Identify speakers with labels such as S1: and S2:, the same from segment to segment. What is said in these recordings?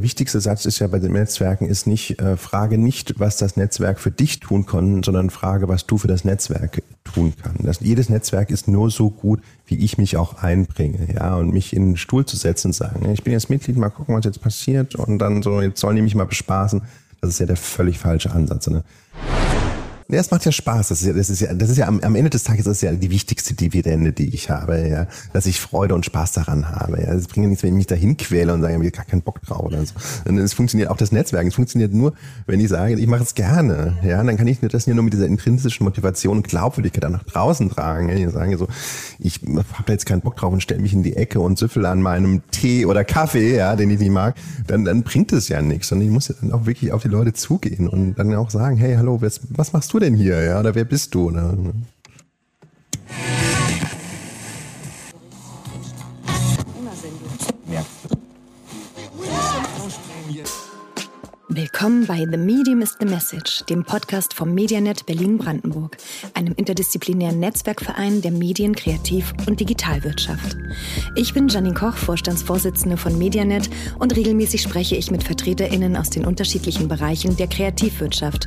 S1: der wichtigste Satz ist ja bei den Netzwerken ist nicht, äh, frage nicht, was das Netzwerk für dich tun kann, sondern frage, was du für das Netzwerk tun kannst. Das, jedes Netzwerk ist nur so gut, wie ich mich auch einbringe, ja, und mich in den Stuhl zu setzen und sagen, ich bin jetzt Mitglied, mal gucken, was jetzt passiert und dann so, jetzt sollen die mich mal bespaßen. Das ist ja der völlig falsche Ansatz. Ne? Ja, es macht ja Spaß. Das ist ja, das ist ja, das ist ja am, am Ende des Tages ist ja die wichtigste Dividende, die ich habe, ja, dass ich Freude und Spaß daran habe. Ja, es bringt ja nichts, wenn ich mich dahin quäle und sage, ich habe gar keinen Bock drauf oder so. Und es funktioniert auch das Netzwerk. Es funktioniert nur, wenn ich sage, ich mache es gerne. Ja, und dann kann ich das ja nur mit dieser intrinsischen Motivation und Glaubwürdigkeit dann nach draußen tragen. Ja, ich sage so, ich habe da jetzt keinen Bock drauf und stelle mich in die Ecke und süffel an meinem Tee oder Kaffee, ja, den ich nicht mag, dann, dann bringt es ja nichts. Und ich muss ja dann auch wirklich auf die Leute zugehen und dann auch sagen, hey, hallo, was, was machst du denn hier? Ja, oder wer bist du? Ne?
S2: Willkommen bei The Medium is the Message, dem Podcast vom Medianet Berlin-Brandenburg, einem interdisziplinären Netzwerkverein der Medien-, Kreativ- und Digitalwirtschaft. Ich bin Janine Koch, Vorstandsvorsitzende von Medianet und regelmäßig spreche ich mit VertreterInnen aus den unterschiedlichen Bereichen der Kreativwirtschaft.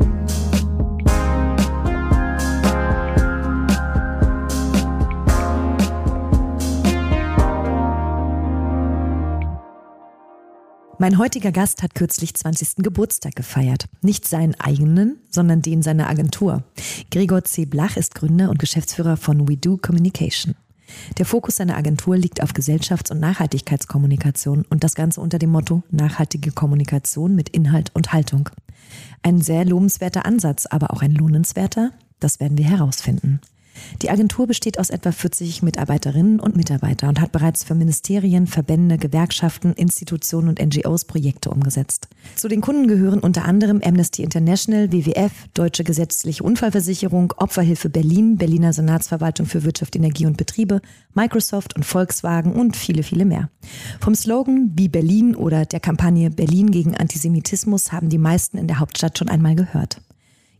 S2: Mein heutiger Gast hat kürzlich 20. Geburtstag gefeiert. Nicht seinen eigenen, sondern den seiner Agentur. Gregor C. Blach ist Gründer und Geschäftsführer von We Do Communication. Der Fokus seiner Agentur liegt auf Gesellschafts- und Nachhaltigkeitskommunikation und das Ganze unter dem Motto nachhaltige Kommunikation mit Inhalt und Haltung. Ein sehr lobenswerter Ansatz, aber auch ein lohnenswerter, das werden wir herausfinden. Die Agentur besteht aus etwa 40 Mitarbeiterinnen und Mitarbeitern und hat bereits für Ministerien, Verbände, Gewerkschaften, Institutionen und NGOs Projekte umgesetzt. Zu den Kunden gehören unter anderem Amnesty International, WWF, Deutsche Gesetzliche Unfallversicherung, Opferhilfe Berlin, Berliner Senatsverwaltung für Wirtschaft, Energie und Betriebe, Microsoft und Volkswagen und viele, viele mehr. Vom Slogan Wie Berlin oder der Kampagne Berlin gegen Antisemitismus haben die meisten in der Hauptstadt schon einmal gehört.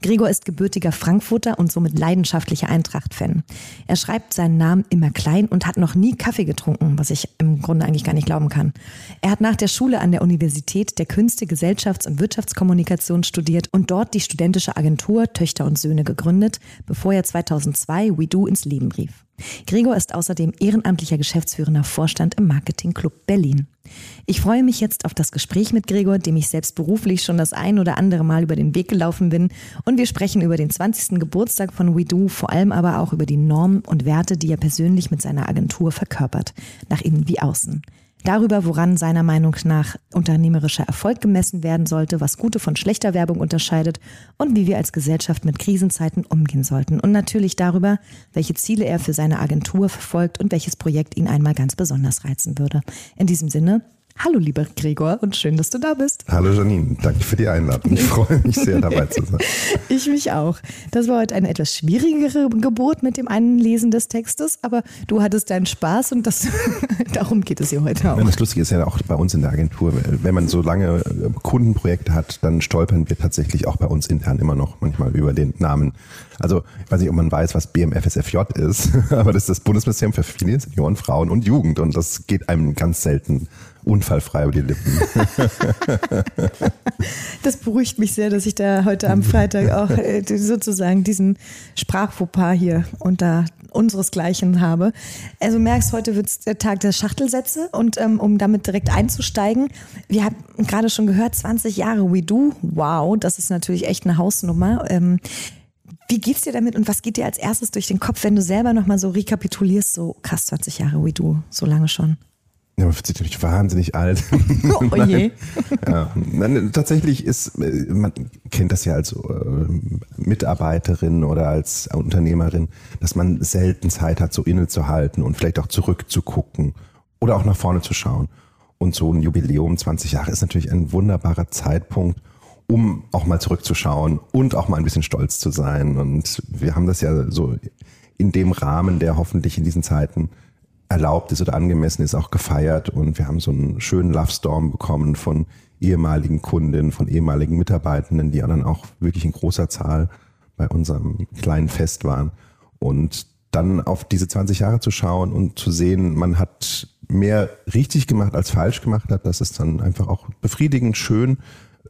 S2: Gregor ist gebürtiger Frankfurter und somit leidenschaftlicher Eintracht-Fan. Er schreibt seinen Namen immer klein und hat noch nie Kaffee getrunken, was ich im Grunde eigentlich gar nicht glauben kann. Er hat nach der Schule an der Universität der Künste, Gesellschafts- und Wirtschaftskommunikation studiert und dort die studentische Agentur Töchter und Söhne gegründet, bevor er 2002 WeDo ins Leben rief. Gregor ist außerdem ehrenamtlicher geschäftsführender Vorstand im Marketing-Club Berlin. Ich freue mich jetzt auf das Gespräch mit Gregor, dem ich selbst beruflich schon das ein oder andere Mal über den Weg gelaufen bin. Und wir sprechen über den 20. Geburtstag von WeDo, vor allem aber auch über die Normen und Werte, die er persönlich mit seiner Agentur verkörpert, nach innen wie außen. Darüber, woran seiner Meinung nach unternehmerischer Erfolg gemessen werden sollte, was gute von schlechter Werbung unterscheidet und wie wir als Gesellschaft mit Krisenzeiten umgehen sollten. Und natürlich darüber, welche Ziele er für seine Agentur verfolgt und welches Projekt ihn einmal ganz besonders reizen würde. In diesem Sinne, Hallo, lieber Gregor, und schön, dass du da bist.
S1: Hallo, Janine. Danke für die Einladung. Ich freue mich sehr, dabei zu sein.
S2: ich mich auch. Das war heute eine etwas schwierigere Geburt mit dem Einlesen des Textes, aber du hattest deinen Spaß und das, darum geht es hier heute auch.
S1: das Lustige ist ja auch bei uns in der Agentur, wenn man so lange äh, Kundenprojekte hat, dann stolpern wir tatsächlich auch bei uns intern immer noch manchmal über den Namen. Also, ich weiß nicht, ob man weiß, was BMFSFJ ist, aber das ist das Bundesministerium für Familie, Senioren, Frauen und Jugend und das geht einem ganz selten unfallfrei über die Lippen.
S2: Das beruhigt mich sehr, dass ich da heute am Freitag auch äh, sozusagen diesen Sprachfauxpas hier unter unseresgleichen habe. Also merkst, heute wird es der Tag der Schachtelsätze und ähm, um damit direkt einzusteigen, wir haben gerade schon gehört, 20 Jahre We Do, wow, das ist natürlich echt eine Hausnummer. Ähm, wie geht's dir damit und was geht dir als erstes durch den Kopf, wenn du selber nochmal so rekapitulierst, so krass 20 Jahre We Do, so lange schon?
S1: Ja, man fühlt sich natürlich wahnsinnig alt.
S2: Oh je.
S1: ja, nein, tatsächlich ist, äh, man kennt das ja als äh, Mitarbeiterin oder als Unternehmerin, dass man selten Zeit hat, so innezuhalten und vielleicht auch zurückzugucken oder auch nach vorne zu schauen. Und so ein Jubiläum, 20 Jahre, ist natürlich ein wunderbarer Zeitpunkt, um auch mal zurückzuschauen und auch mal ein bisschen stolz zu sein. Und wir haben das ja so in dem Rahmen, der hoffentlich in diesen Zeiten erlaubt ist oder angemessen ist, auch gefeiert. Und wir haben so einen schönen Love Storm bekommen von ehemaligen Kundinnen, von ehemaligen Mitarbeitenden, die dann auch wirklich in großer Zahl bei unserem kleinen Fest waren. Und dann auf diese 20 Jahre zu schauen und zu sehen, man hat mehr richtig gemacht als falsch gemacht hat, das ist dann einfach auch befriedigend, schön,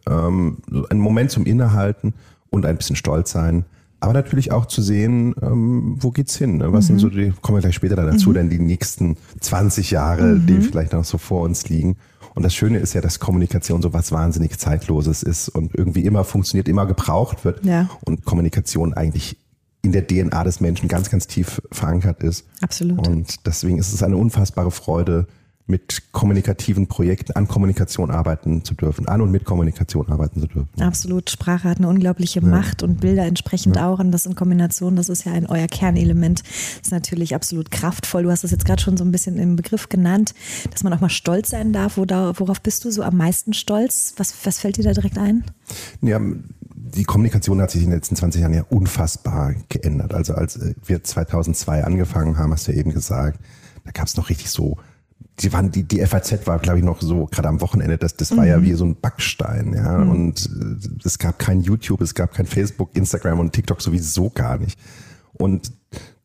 S1: ähm, ein Moment zum Innehalten und ein bisschen stolz sein. Aber natürlich auch zu sehen, ähm, wo geht's hin? Ne? Was mhm. sind so die, kommen wir gleich später dann dazu, mhm. denn die nächsten 20 Jahre, mhm. die vielleicht noch so vor uns liegen. Und das Schöne ist ja, dass Kommunikation so was wahnsinnig Zeitloses ist und irgendwie immer funktioniert, immer gebraucht wird. Ja. Und Kommunikation eigentlich in der DNA des Menschen ganz, ganz tief verankert ist.
S2: Absolut.
S1: Und deswegen ist es eine unfassbare Freude, mit kommunikativen Projekten an Kommunikation arbeiten zu dürfen, an und mit Kommunikation arbeiten zu dürfen.
S2: Absolut. Sprache hat eine unglaubliche ja. Macht und Bilder entsprechend ja. auch. Und das in Kombination, das ist ja ein euer Kernelement. Das ist natürlich absolut kraftvoll. Du hast es jetzt gerade schon so ein bisschen im Begriff genannt, dass man auch mal stolz sein darf. Worauf bist du so am meisten stolz? Was, was fällt dir da direkt ein?
S1: Ja, die Kommunikation hat sich in den letzten 20 Jahren ja unfassbar geändert. Also als wir 2002 angefangen haben, hast du ja eben gesagt, da gab es noch richtig so die waren die die FAZ war glaube ich noch so gerade am Wochenende das das war mhm. ja wie so ein Backstein ja mhm. und äh, es gab kein YouTube es gab kein Facebook Instagram und TikTok sowieso gar nicht und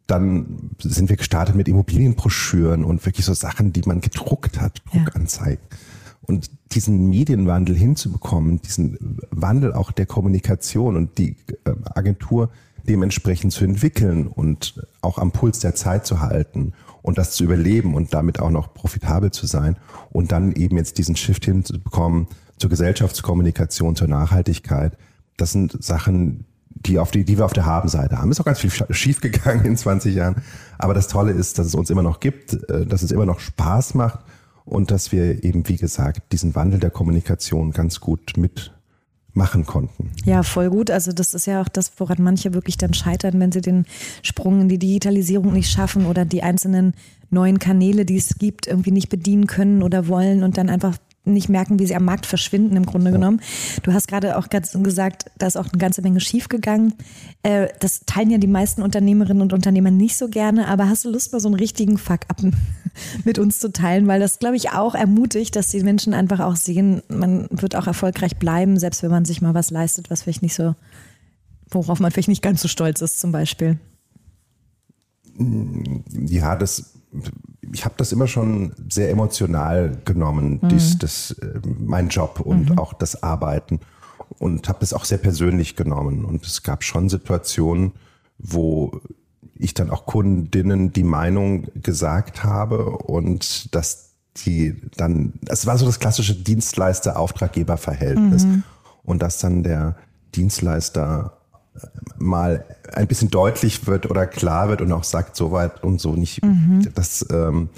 S1: dann sind wir gestartet mit Immobilienbroschüren und wirklich so Sachen die man gedruckt hat Druckanzeigen ja. und diesen Medienwandel hinzubekommen diesen Wandel auch der Kommunikation und die äh, Agentur dementsprechend zu entwickeln und auch am Puls der Zeit zu halten und das zu überleben und damit auch noch profitabel zu sein und dann eben jetzt diesen Shift hinzubekommen zur Gesellschaftskommunikation, zur Nachhaltigkeit. Das sind Sachen, die, auf die, die wir auf der Habenseite haben. Ist auch ganz viel schief gegangen in 20 Jahren. Aber das Tolle ist, dass es uns immer noch gibt, äh, dass es immer noch Spaß macht und dass wir eben, wie gesagt, diesen Wandel der Kommunikation ganz gut mit machen konnten.
S2: Ja, voll gut. Also das ist ja auch das, woran manche wirklich dann scheitern, wenn sie den Sprung in die Digitalisierung nicht schaffen oder die einzelnen neuen Kanäle, die es gibt, irgendwie nicht bedienen können oder wollen und dann einfach nicht merken, wie sie am Markt verschwinden im Grunde genommen. Du hast gerade auch ganz gesagt, da ist auch eine ganze Menge schiefgegangen. Äh, das teilen ja die meisten Unternehmerinnen und Unternehmer nicht so gerne, aber hast du Lust, mal so einen richtigen Fuck-up mit uns zu teilen? Weil das, glaube ich, auch ermutigt, dass die Menschen einfach auch sehen, man wird auch erfolgreich bleiben, selbst wenn man sich mal was leistet, was vielleicht nicht so, worauf man vielleicht nicht ganz so stolz ist, zum Beispiel.
S1: Ja, das ich habe das immer schon sehr emotional genommen, mhm. dies, das, äh, mein Job und mhm. auch das Arbeiten und habe das auch sehr persönlich genommen. Und es gab schon Situationen, wo ich dann auch Kundinnen die Meinung gesagt habe und dass die dann, es war so das klassische Dienstleister-Auftraggeber-Verhältnis mhm. und dass dann der Dienstleister mal ein bisschen deutlich wird oder klar wird und auch sagt, so weit und so nicht. Mhm. Das ähm,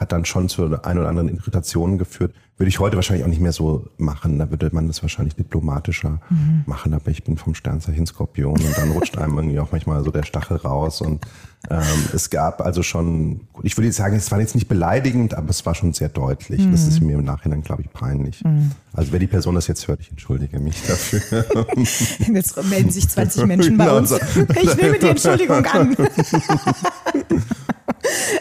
S1: hat dann schon zu ein oder anderen Irritationen geführt. Würde ich heute wahrscheinlich auch nicht mehr so machen. Da würde man das wahrscheinlich diplomatischer mhm. machen. Aber ich bin vom Sternzeichen Skorpion und dann rutscht einem irgendwie auch manchmal so der Stachel raus. Und ähm, es gab also schon, ich würde jetzt sagen, es war jetzt nicht beleidigend, aber es war schon sehr deutlich. Mhm. Das ist mir im Nachhinein, glaube ich, peinlich. Mhm. Also wer die Person das jetzt hört, ich entschuldige mich dafür.
S2: Jetzt melden sich 20 Menschen bei uns. Ich nehme die Entschuldigung an.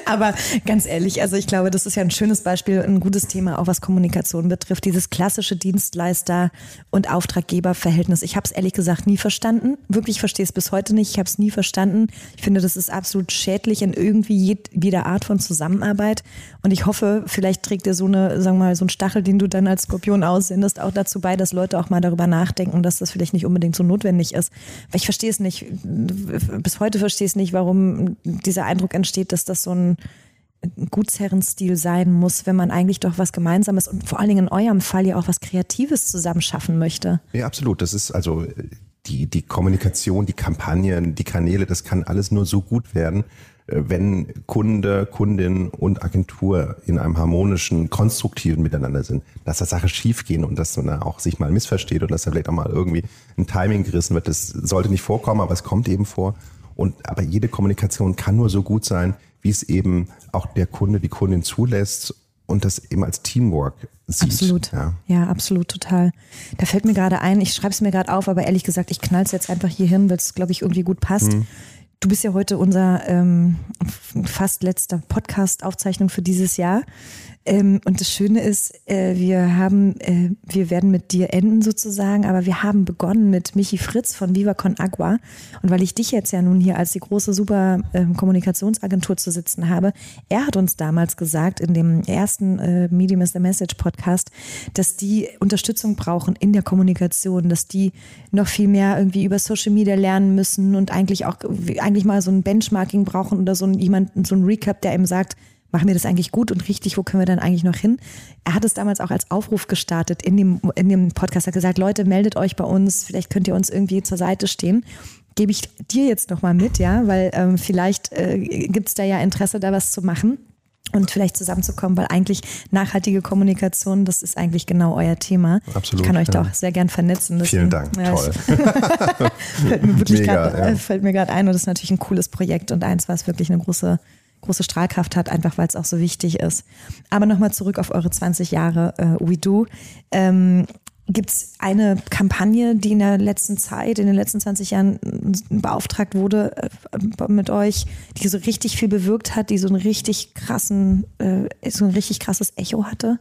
S2: Aber ganz ehrlich, also ich glaube, das ist ja ein schönes Beispiel, ein gutes Thema, auch was Kommunikation betrifft. Dieses klassische Dienstleister- und Auftraggeberverhältnis. Ich habe es ehrlich gesagt nie verstanden. Wirklich verstehe es bis heute nicht. Ich habe es nie verstanden. Ich finde, das ist absolut schädlich in irgendwie jeder Art von Zusammenarbeit. Und ich hoffe, vielleicht trägt dir so eine, sagen wir mal, so ein Stachel, den du dann als Skorpion aussendest, auch dazu bei, dass Leute auch mal darüber nachdenken, dass das vielleicht nicht unbedingt so notwendig ist. Weil ich verstehe es nicht. Bis heute verstehe ich es nicht, warum dieser Eindruck entsteht, dass das so ein Gutsherrenstil sein muss, wenn man eigentlich doch was Gemeinsames und vor allen Dingen in eurem Fall ja auch was Kreatives zusammen schaffen möchte.
S1: Ja, absolut. Das ist also die, die Kommunikation, die Kampagnen, die Kanäle, das kann alles nur so gut werden, äh, wenn Kunde, Kundin und Agentur in einem harmonischen, konstruktiven Miteinander sind, dass da Sache schiefgehen und dass man auch sich mal missversteht und dass da vielleicht auch mal irgendwie ein Timing gerissen wird. Das sollte nicht vorkommen, aber es kommt eben vor. Und aber jede Kommunikation kann nur so gut sein, wie es eben auch der Kunde, die Kundin zulässt und das eben als Teamwork sieht.
S2: Absolut. Ja, ja absolut, total. Da fällt mir gerade ein, ich schreibe es mir gerade auf, aber ehrlich gesagt, ich knall es jetzt einfach hier hin, weil es, glaube ich, irgendwie gut passt. Hm. Du bist ja heute unser ähm, fast letzter Podcast-Aufzeichnung für dieses Jahr. Ähm, und das Schöne ist, äh, wir haben, äh, wir werden mit dir enden sozusagen, aber wir haben begonnen mit Michi Fritz von Viva Con Agua. Und weil ich dich jetzt ja nun hier als die große super äh, Kommunikationsagentur zu sitzen habe, er hat uns damals gesagt in dem ersten äh, Medium is the Message Podcast, dass die Unterstützung brauchen in der Kommunikation, dass die noch viel mehr irgendwie über Social Media lernen müssen und eigentlich auch eigentlich mal so ein Benchmarking brauchen oder so ein jemand, so ein Recap, der eben sagt, machen wir das eigentlich gut und richtig, wo können wir dann eigentlich noch hin? Er hat es damals auch als Aufruf gestartet in dem, in dem Podcast, er hat gesagt, Leute, meldet euch bei uns, vielleicht könnt ihr uns irgendwie zur Seite stehen. Gebe ich dir jetzt nochmal mit, ja, weil ähm, vielleicht äh, gibt es da ja Interesse, da was zu machen und vielleicht zusammenzukommen, weil eigentlich nachhaltige Kommunikation, das ist eigentlich genau euer Thema.
S1: Absolut.
S2: Ich kann euch
S1: ja.
S2: da auch sehr gern vernetzen. Das
S1: Vielen Dank,
S2: ja,
S1: toll.
S2: fällt mir
S1: ja.
S2: äh, gerade ein und das ist natürlich ein cooles Projekt und eins, was wirklich eine große große Strahlkraft hat, einfach weil es auch so wichtig ist. Aber nochmal zurück auf eure 20 Jahre äh, We Do. Ähm, Gibt es eine Kampagne, die in der letzten Zeit, in den letzten 20 Jahren äh, beauftragt wurde äh, mit euch, die so richtig viel bewirkt hat, die so einen richtig krassen, äh, so ein richtig krasses Echo hatte?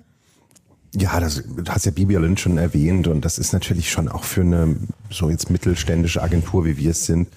S1: Ja, das, hast ja Bibi Lynch schon erwähnt und das ist natürlich schon auch für eine so jetzt mittelständische Agentur, wie wir es sind,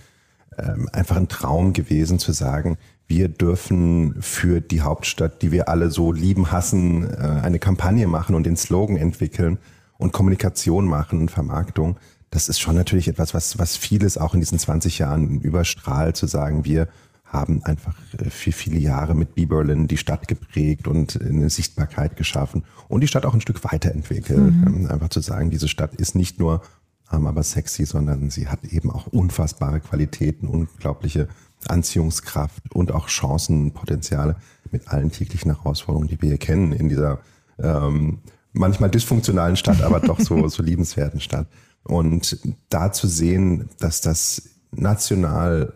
S1: ähm, einfach ein Traum gewesen zu sagen, wir dürfen für die Hauptstadt, die wir alle so lieben, hassen, äh, eine Kampagne machen und den Slogan entwickeln und Kommunikation machen und Vermarktung. Das ist schon natürlich etwas, was, was vieles auch in diesen 20 Jahren überstrahlt, zu sagen, wir haben einfach äh, für viele Jahre mit B-Berlin die Stadt geprägt und eine Sichtbarkeit geschaffen und die Stadt auch ein Stück weiterentwickelt. Mhm. Einfach zu sagen, diese Stadt ist nicht nur arm, aber sexy, sondern sie hat eben auch unfassbare Qualitäten, unglaubliche Anziehungskraft und auch Chancenpotenziale mit allen täglichen Herausforderungen, die wir hier kennen in dieser ähm, manchmal dysfunktionalen Stadt, aber doch so, so liebenswerten Stadt. Und da zu sehen, dass das national,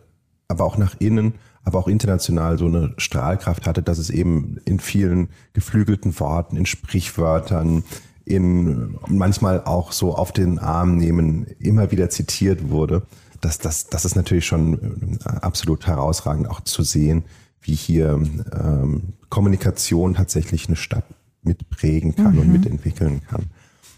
S1: aber auch nach innen, aber auch international so eine Strahlkraft hatte, dass es eben in vielen geflügelten Worten, in Sprichwörtern, in manchmal auch so auf den Arm nehmen, immer wieder zitiert wurde. Das, das, das ist natürlich schon äh, absolut herausragend, auch zu sehen, wie hier ähm, Kommunikation tatsächlich eine Stadt mitprägen kann mhm. und mitentwickeln kann.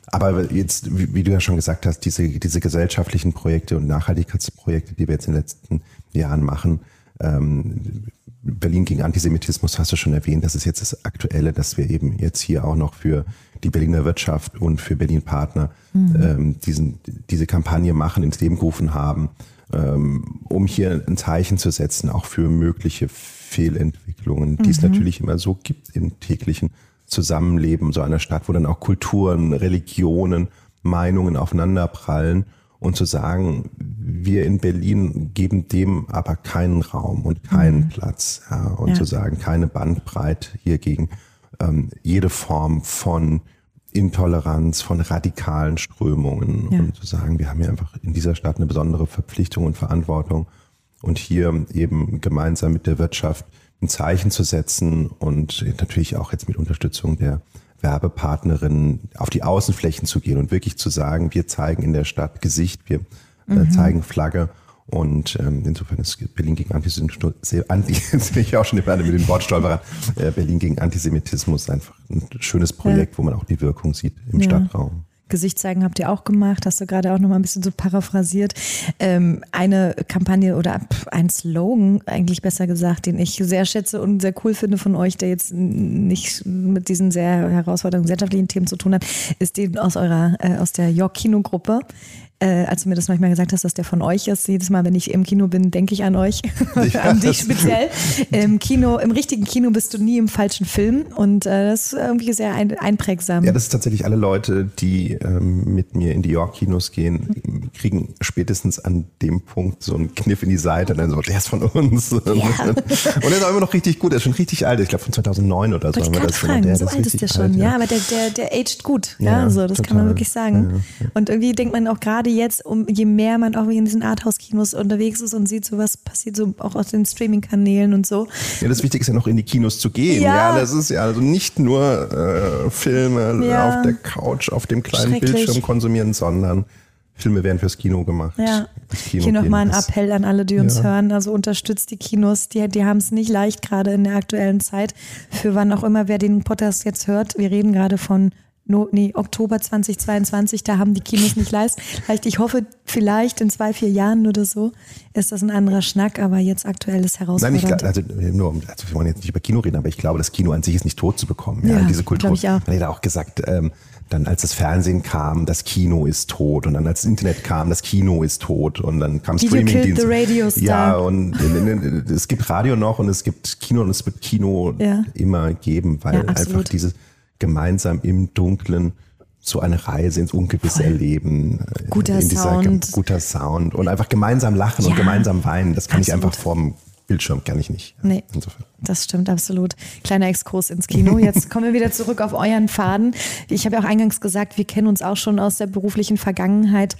S1: Aber jetzt, wie, wie, du ja schon gesagt hast, diese, diese gesellschaftlichen Projekte und Nachhaltigkeitsprojekte, die wir jetzt in den letzten Jahren machen, ähm, Berlin gegen Antisemitismus hast du schon erwähnt, das ist jetzt das Aktuelle, dass wir eben jetzt hier auch noch für die Berliner Wirtschaft und für Berlin Partner mhm. ähm, diesen, diese Kampagne machen, ins Leben gerufen haben, ähm, um hier ein Zeichen zu setzen, auch für mögliche Fehlentwicklungen, die mhm. es natürlich immer so gibt im täglichen Zusammenleben so einer Stadt, wo dann auch Kulturen, Religionen, Meinungen aufeinanderprallen und zu sagen, wir in Berlin geben dem aber keinen Raum und keinen mhm. Platz ja, und ja. zu sagen, keine Bandbreite hier gegen ähm, jede Form von Intoleranz, von radikalen Strömungen ja. und zu sagen, wir haben hier einfach in dieser Stadt eine besondere Verpflichtung und Verantwortung und hier eben gemeinsam mit der Wirtschaft ein Zeichen zu setzen und natürlich auch jetzt mit Unterstützung der Werbepartnerinnen auf die Außenflächen zu gehen und wirklich zu sagen, wir zeigen in der Stadt Gesicht, wir äh, mhm. zeigen Flagge und ähm, insofern ist Berlin gegen Antisemitismus, Anti, jetzt bin ich auch schon mit den Wortstolperern, äh, Berlin gegen Antisemitismus einfach ein schönes Projekt, ja. wo man auch die Wirkung sieht im ja. Stadtraum.
S2: Gesicht zeigen habt ihr auch gemacht, hast du gerade auch noch mal ein bisschen so paraphrasiert. Ähm, eine Kampagne oder ein Slogan, eigentlich besser gesagt, den ich sehr schätze und sehr cool finde von euch, der jetzt nicht mit diesen sehr herausfordernden gesellschaftlichen Themen zu tun hat, ist den aus eurer, äh, aus der York Kino Gruppe äh, als du mir das manchmal gesagt hast, dass der von euch ist. Jedes Mal, wenn ich im Kino bin, denke ich an euch, ja, an dich speziell. Im Kino, im richtigen Kino bist du nie im falschen Film und äh, das ist irgendwie sehr ein, einprägsam.
S1: Ja, das ist tatsächlich alle Leute, die ähm, mit mir in die York-Kinos gehen, kriegen spätestens an dem Punkt so einen Kniff in die Seite und dann so, der ist von uns. Ja. und der ist auch immer noch richtig gut, der ist schon richtig alt, ich glaube von 2009 oder so.
S2: Ich das fragen, der, so alt ist der schon, alt, ja. ja. aber der, der, der aged gut, ja, ja so, das total. kann man wirklich sagen. Und irgendwie denkt man auch gerade gerade jetzt, um, je mehr man auch in diesen Arthouse-Kinos unterwegs ist und sieht, so was passiert so auch aus den Streaming-Kanälen und so.
S1: Ja, das Wichtigste ist ja noch in die Kinos zu gehen. Ja, ja das ist ja also nicht nur äh, Filme ja. auf der Couch, auf dem kleinen Bildschirm konsumieren, sondern Filme werden fürs Kino gemacht.
S2: Ja.
S1: Kino
S2: Hier nochmal ein Appell an alle, die uns
S1: Ja.
S2: hören. Also unterstützt die Kinos. Die, die haben es nicht leicht gerade in der aktuellen Zeit. Für wann auch immer, wer den Podcast jetzt hört. Wir reden gerade von no, nee, Oktober 2022. Da haben die Kinos nicht. Vielleicht, ich hoffe, vielleicht in zwei, vier Jahren oder so ist das ein anderer Schnack. Aber jetzt aktuell ist
S1: Nein,
S2: herausfordernd.
S1: ich glaube, also nur, also wir wollen jetzt nicht über Kino reden, aber ich glaube, das Kino an sich ist nicht tot zu bekommen. Ja,
S2: Ja,
S1: diese Kultur.
S2: ich auch.
S1: Man hätte auch gesagt, ähm, dann als das Fernsehen kam, das Kino ist tot und dann als das Internet kam, das Kino ist tot und dann kam
S2: Video killed
S1: Streamingdienst.
S2: the radio star.
S1: Ja, und äh, es gibt Radio noch und es gibt Kino und es wird Kino
S2: Ja.
S1: immer geben, weil
S2: Ja,
S1: einfach dieses gemeinsam im Dunklen so eine Reise ins Ungewisse erleben. äh,
S2: Guter
S1: in dieser,
S2: Sound.
S1: Guter Sound und einfach gemeinsam lachen
S2: Ja.
S1: und gemeinsam weinen. Das kann ich
S2: Absolut.
S1: einfach vorm Bildschirm, kann ich nicht.
S2: Nee.
S1: Insofern.
S2: Das stimmt absolut. Kleiner Exkurs ins Kino. Jetzt kommen wir wieder zurück auf euren Faden. Ich habe ja auch eingangs gesagt, wir kennen uns auch schon aus der beruflichen Vergangenheit.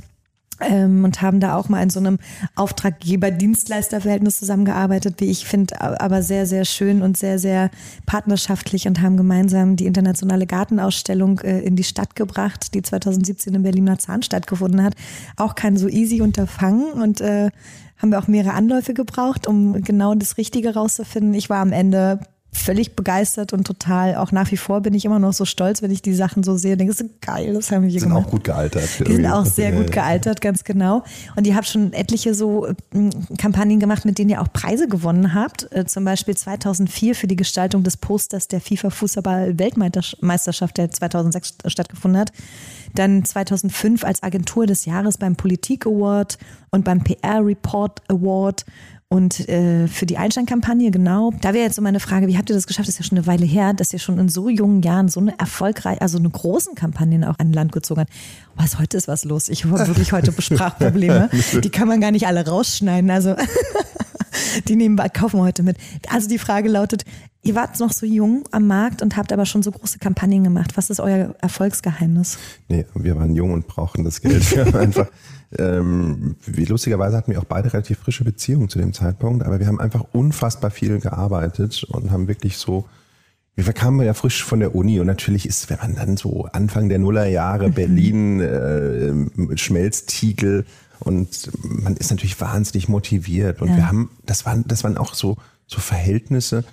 S2: Ähm, und haben da auch mal in so einem Auftraggeber-Dienstleister-Verhältnis zusammengearbeitet, wie ich finde, aber sehr, sehr schön und sehr, sehr partnerschaftlich und haben gemeinsam die internationale Gartenausstellung äh, in die Stadt gebracht, die 2017 in Berliner Zahn stattgefunden hat. Auch kein so easy Unterfangen und äh, haben wir auch mehrere Anläufe gebraucht, um genau das Richtige rauszufinden. Ich war am Ende völlig begeistert und total, auch nach wie vor bin ich immer noch so stolz, wenn ich die Sachen so sehe, denke, das ist geil, das haben wir hier
S1: Sind
S2: gemacht.
S1: auch gut gealtert.
S2: Die sind auch sehr gut gealtert, ganz genau. Und ihr habt schon etliche so äh, Kampagnen gemacht, mit denen ihr auch Preise gewonnen habt. Äh, Zum Beispiel 2004 für die Gestaltung des Posters der FIFA Fußball-Weltmeisterschaft, der 2006 stattgefunden hat. Dann 2005 als Agentur des Jahres beim Politik Award und beim PR Report Award. Und äh, für die Einstein-Kampagne, genau. Da wäre jetzt so meine Frage, wie habt ihr das geschafft? Das ist ja schon eine Weile her, dass ihr schon in so jungen Jahren so eine erfolgreiche, also eine großen Kampagnen auch an Land gezogen habt. Was, heute ist was los. Ich habe wirklich heute Sprachprobleme. Die kann man gar nicht alle rausschneiden. Also die nehmen kaufen wir heute mit. Also die Frage lautet, ihr wart noch so jung am Markt und habt aber schon so große Kampagnen gemacht. Was ist euer Erfolgsgeheimnis?
S1: Nee, wir waren jung und brauchten das Geld. Wir haben einfach, ähm, wie lustigerweise hatten wir auch beide relativ frische Beziehungen zu dem Zeitpunkt, aber wir haben einfach unfassbar viel gearbeitet und haben wirklich so, wir kamen ja frisch von der Uni und natürlich ist, wenn man dann so Anfang der Nullerjahre Berlin, äh, Schmelztiegel und man ist natürlich wahnsinnig motiviert und
S2: Ja.
S1: wir haben, das waren, das waren auch so, so Verhältnisse,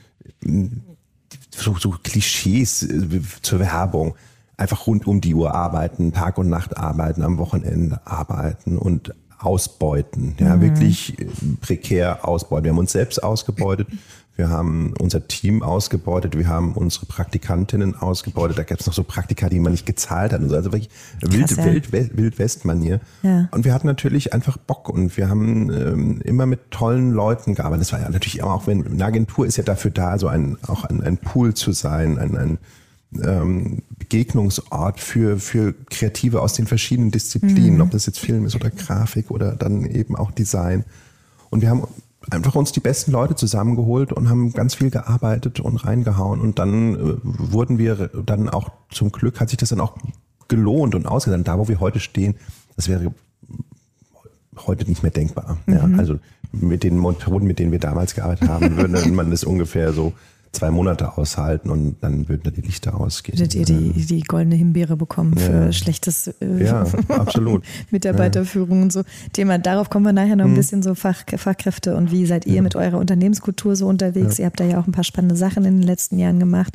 S1: so, so Klischees äh, zur Werbung. Einfach rund um die Uhr arbeiten, Tag und Nacht arbeiten, am Wochenende arbeiten und ausbeuten. Ja, wirklich äh, prekär ausbeuten. Wir haben uns selbst ausgebeutet. Wir haben unser Team ausgebeutet. Wir haben unsere Praktikantinnen ausgebeutet. Da gab es noch so Praktika, die man nicht gezahlt hat. Also wirklich wild,
S2: ja.
S1: wild, wild, wild West-Manier.
S2: Ja.
S1: Und wir hatten natürlich einfach Bock und wir haben ähm, immer mit tollen Leuten gearbeitet. Das war ja natürlich immer auch, wenn eine Agentur ist ja dafür da, so ein auch ein, ein Pool zu sein, ein, ein ähm, Begegnungsort für, für Kreative aus den verschiedenen Disziplinen, ob das jetzt Film ist oder Grafik oder dann eben auch Design. Und wir haben einfach uns die besten Leute zusammengeholt und haben ganz viel gearbeitet und reingehauen. Und dann äh, wurden wir dann auch, zum Glück hat sich das dann auch gelohnt und ausgegangen. Da, wo wir heute stehen, das wäre heute nicht mehr denkbar. Ja, also mit den Methoden, mit denen wir damals gearbeitet haben, würde man das ungefähr so zwei Monate aushalten und dann würden da die Lichter ausgehen.
S2: Würdet ihr die, die goldene Himbeere bekommen für
S1: Ja.
S2: schlechtes äh,
S1: Ja, absolut.
S2: Mitarbeiterführung und so. Thema, darauf kommen wir nachher noch ein bisschen so Fach, Fachkräfte und wie seid ihr mit eurer Unternehmenskultur so unterwegs? Ihr habt da ja auch ein paar spannende Sachen in den letzten Jahren gemacht.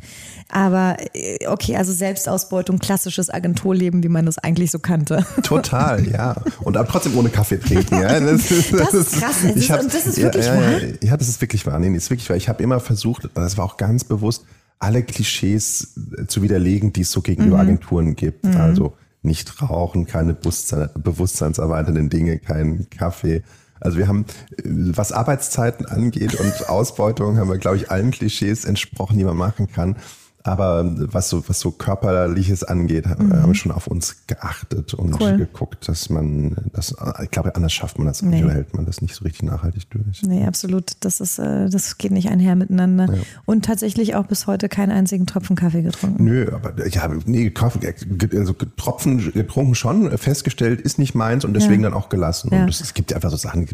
S2: Aber äh, okay, also Selbstausbeutung, klassisches Agenturleben, wie man das eigentlich so kannte.
S1: Total, ja. Und aber trotzdem ohne Kaffee trinken. Ja. Das, ist,
S2: Das ist krass. Das ist- und das ist wirklich
S1: ja,
S2: wahr?
S1: Ja, ja, das ist wirklich wahr. Nee, das ist wirklich wahr. Ich habe immer versucht, das war auch ganz bewusst, alle Klischees äh, zu widerlegen, die es so gegenüber
S2: Mhm.
S1: Agenturen gibt. Also nicht rauchen, keine Bewusstsein, bewusstseinserweiternden Dinge, kein Kaffee. Also wir haben, äh, was Arbeitszeiten angeht und Ausbeutung, haben wir, glaube ich, allen Klischees entsprochen, die man machen kann. Aber was so, was so körperliches angeht, haben wir schon auf uns geachtet und
S2: Mhm. Cool.
S1: geguckt, dass man das, ich glaube, anders schafft man das
S2: Nee.
S1: oder hält man das nicht so richtig nachhaltig durch.
S2: Nee, absolut. Das ist, äh, das geht nicht einher miteinander.
S1: Ja.
S2: Und tatsächlich auch bis heute keinen einzigen Tropfen Kaffee getrunken.
S1: Nö, aber ja, nee, Kaffee, also Tropfen getrunken schon, festgestellt, ist nicht meins und deswegen
S2: Ja.
S1: dann auch gelassen.
S2: Ja.
S1: Und es, gibt ja einfach so Sachen,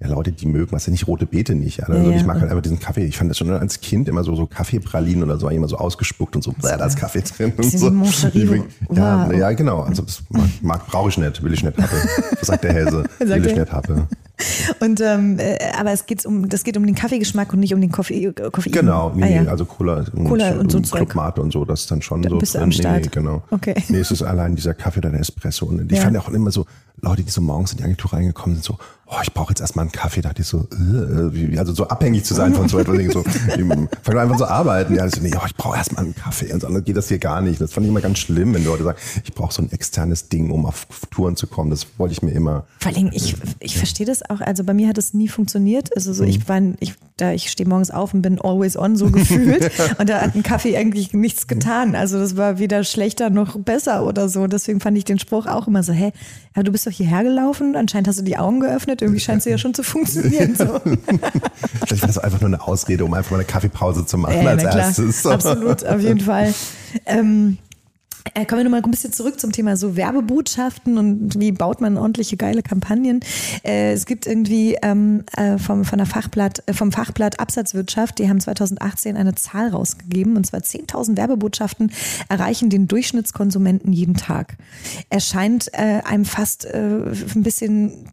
S1: ja, Leute, die mögen was ja nicht rote Beete nicht. Also
S2: Ja,
S1: ich mag halt einfach diesen Kaffee. Ich fand das schon als Kind immer so, so Kaffeepralinen oder so, immer so ausgespuckt und so, da ist Kaffee drin. Und so.
S2: Moncherie,
S1: ja,
S2: wow.
S1: ja, genau. Also das mag, mag brauche ich nicht, will ich nicht haben. Das sagt der Helse.
S2: Sagt
S1: Will ich nicht haben.
S2: Und ähm, äh, aber es geht um, das geht um den Kaffeegeschmack und nicht um den Koffein. äh, Koffein.
S1: Genau, nee,
S2: ah, ja.
S1: also Cola und,
S2: Cola und so ein Zeug.
S1: Clubmate und so, das ist dann schon
S2: Da
S1: so
S2: bist du
S1: drin.
S2: am
S1: Nee,
S2: Start.
S1: Nee, genau.
S2: Okay.
S1: Nee, es ist allein dieser Kaffee oder der Espresso. Und ich
S2: Ja.
S1: fand auch immer so, Leute, die so morgens in die Agentur reingekommen sind, so, oh, ich brauche jetzt erstmal einen Kaffee, da hatte ich so, äh, wie- also so abhängig zu sein von so etwas. Ich so, fang einfach so arbeiten. Ja, so, nee, oh, ich brauche erstmal einen Kaffee. Und so, dann geht das hier gar nicht. Das fand ich immer ganz schlimm, wenn Leute sagen, ich brauche so ein externes Ding, um auf Touren zu kommen. Das wollte ich mir immer.
S2: Vor allem, ich, ich verstehe das auch, also bei mir hat das nie funktioniert. Also so,
S1: Mhm.
S2: ich war, ich, da ich stehe morgens auf und bin always on so gefühlt. und da hat ein Kaffee eigentlich nichts getan. Also das war weder schlechter noch besser oder so. Deswegen fand ich den Spruch auch immer so, hä, ja, du bist doch hierher gelaufen, anscheinend hast du die Augen geöffnet, irgendwie scheint sie ja schon zu funktionieren. So.
S1: Vielleicht war das einfach nur eine Ausrede, um einfach mal eine Kaffeepause zu machen
S2: Ja,
S1: als erstes.
S2: Absolut, auf jeden Fall. Ähm, äh, kommen wir nochmal ein bisschen zurück zum Thema so Werbebotschaften und wie baut man ordentliche geile Kampagnen. Äh, es gibt irgendwie ähm, äh, vom, von der Fachblatt, äh, vom Fachblatt Absatzwirtschaft, die haben 2018 eine Zahl rausgegeben und zwar 10.000 Werbebotschaften erreichen den Durchschnittskonsumenten jeden Tag. Erscheint äh, einem fast äh, ein bisschen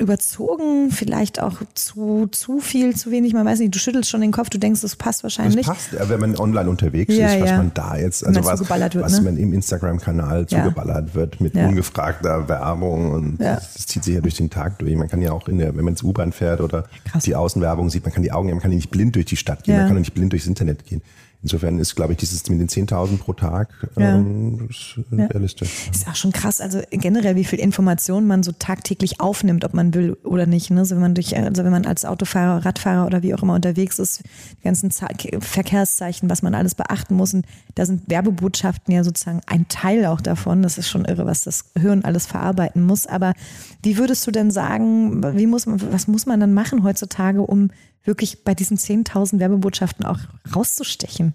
S2: überzogen, vielleicht auch zu, zu viel, zu wenig, man weiß nicht, du schüttelst schon den Kopf, du denkst, das passt
S1: Das
S2: wahrscheinlich.
S1: passt, ja, wenn man online unterwegs
S2: Ja,
S1: ist, was
S2: ja.
S1: man da jetzt, also was,
S2: wird,
S1: was
S2: ne?
S1: man im Instagram-Kanal zugeballert wird mit ungefragter Werbung und das, das zieht sich ja durch den Tag durch. Man kann ja auch in der, wenn man ins U-Bahn fährt oder die Außenwerbung sieht, man kann die Augen, man kann ja nicht blind durch die Stadt gehen, man kann ja nicht blind durchs Internet gehen. Insofern ist, glaube ich, dieses mit den 10.000 pro Tag ähm, ist
S2: Ja.
S1: realistisch.
S2: Ist auch schon krass, also generell, wie viel Information man so tagtäglich aufnimmt, ob man will oder nicht. Ne? Also, wenn man durch, also wenn man als Autofahrer, Radfahrer oder wie auch immer unterwegs ist, die ganzen Verkehrszeichen, was man alles beachten muss. Und da sind Werbebotschaften ja sozusagen ein Teil auch davon. Das ist schon irre, was das Hirn alles verarbeiten muss. Aber wie würdest du denn sagen, wie muss man, was muss man dann machen heutzutage, um wirklich bei diesen 10.000 Werbebotschaften auch rauszustechen?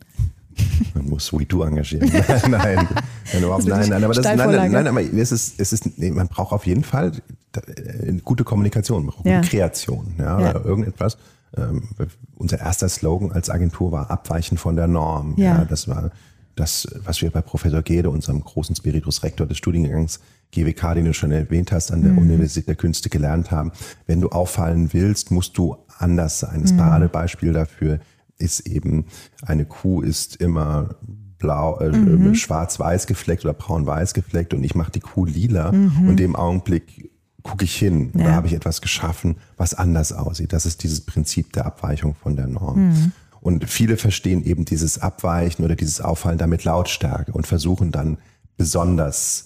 S1: Man muss wie du engagieren. nein, nein, nein, überhaupt,
S2: Das ist
S1: nein, nein, aber das, nein, nein, nein, aber es ist, es ist, nee, man braucht auf jeden Fall äh, gute Kommunikation, man braucht
S2: Ja.
S1: gute Kreation, ja,
S2: Ja.
S1: oder irgendetwas. Ähm, unser erster Slogan als Agentur war Abweichen von der Norm.
S2: Ja.
S1: Ja, das war das, was wir bei Professor Gede, unserem großen Spiritus Rektor des Studiengangs GWK, den du schon erwähnt hast, an der
S2: Mhm.
S1: Universität der Künste gelernt haben. Wenn du auffallen willst, musst du anders sein.
S2: Mhm.
S1: Das Paradebeispiel dafür ist eben, eine Kuh ist immer blau, äh,
S2: Mhm.
S1: schwarz-weiß gefleckt oder braun-weiß gefleckt und ich mache die Kuh lila
S2: Mhm.
S1: und dem Augenblick gucke ich hin.
S2: Ja.
S1: Da habe ich etwas geschaffen, was anders aussieht. Das ist dieses Prinzip der Abweichung von der Norm.
S2: Mhm.
S1: Und viele verstehen eben dieses Abweichen oder dieses Auffallen damit Lautstärke und versuchen dann besonders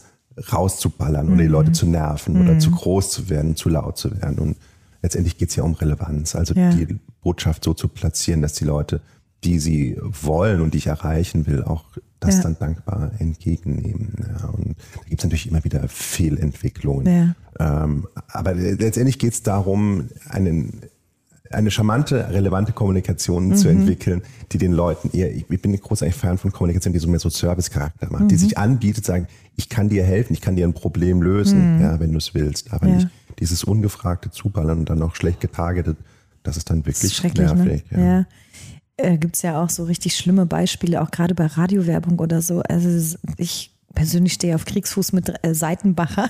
S1: rauszuballern oder die
S2: Mhm.
S1: Leute zu nerven oder zu groß zu werden, zu laut zu werden. Und letztendlich geht es ja um Relevanz. Also
S2: Ja.
S1: die Botschaft so zu platzieren, dass die Leute, die sie wollen und die ich erreichen will, auch das
S2: Ja.
S1: dann dankbar entgegennehmen. Ja, und da gibt es natürlich immer wieder Fehlentwicklungen. Ähm, aber letztendlich geht es darum, einen, eine charmante, relevante Kommunikation zu
S2: Mhm.
S1: entwickeln, die den Leuten eher, ich bin ein großer Fan von Kommunikation, die so mehr so Service-Charakter macht, die
S2: Mhm.
S1: sich anbietet, sagen, ich kann dir helfen, ich kann dir ein Problem lösen, ja, wenn du es willst, aber
S2: Mhm. Ja.
S1: nicht dieses ungefragte Zuballern und dann noch schlecht getargetet, das ist dann wirklich
S2: ist schrecklich,
S1: nervig.
S2: ne? Ja. Äh, Gibt es ja auch so richtig schlimme Beispiele, auch gerade bei Radiowerbung oder so. Also ich persönlich stehe auf Kriegsfuß mit äh, Seitenbacher.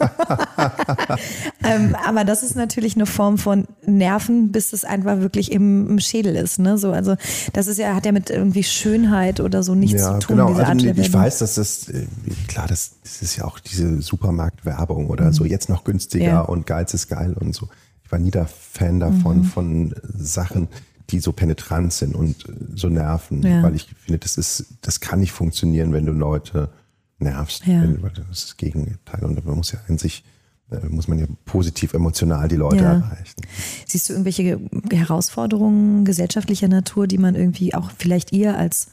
S2: ähm, aber das ist natürlich eine Form von Nerven, bis es einfach wirklich im, im Schädel ist. Ne? So, also das ist ja, hat ja mit irgendwie Schönheit oder so nichts
S1: ja,
S2: zu tun,
S1: genau.
S2: diese
S1: Also
S2: Art
S1: ich weiß, dass das, äh, klar, das, das ist ja auch diese Supermarktwerbung oder so, jetzt noch günstiger
S2: Mhm. Ja.
S1: und Geiz ist geil und so. Ich war nie der Fan davon,
S2: Mhm.
S1: von Sachen, die so penetrant sind und äh, so nerven,
S2: Ja.
S1: weil ich finde, das ist, das kann nicht funktionieren, wenn du Leute nervst.
S2: Ja.
S1: Weil das ist das Gegenteil und man muss ja in sich, äh, muss man ja positiv emotional die Leute
S2: Ja.
S1: erreichen.
S2: Siehst du irgendwelche Herausforderungen gesellschaftlicher Natur, die man irgendwie auch vielleicht ihr als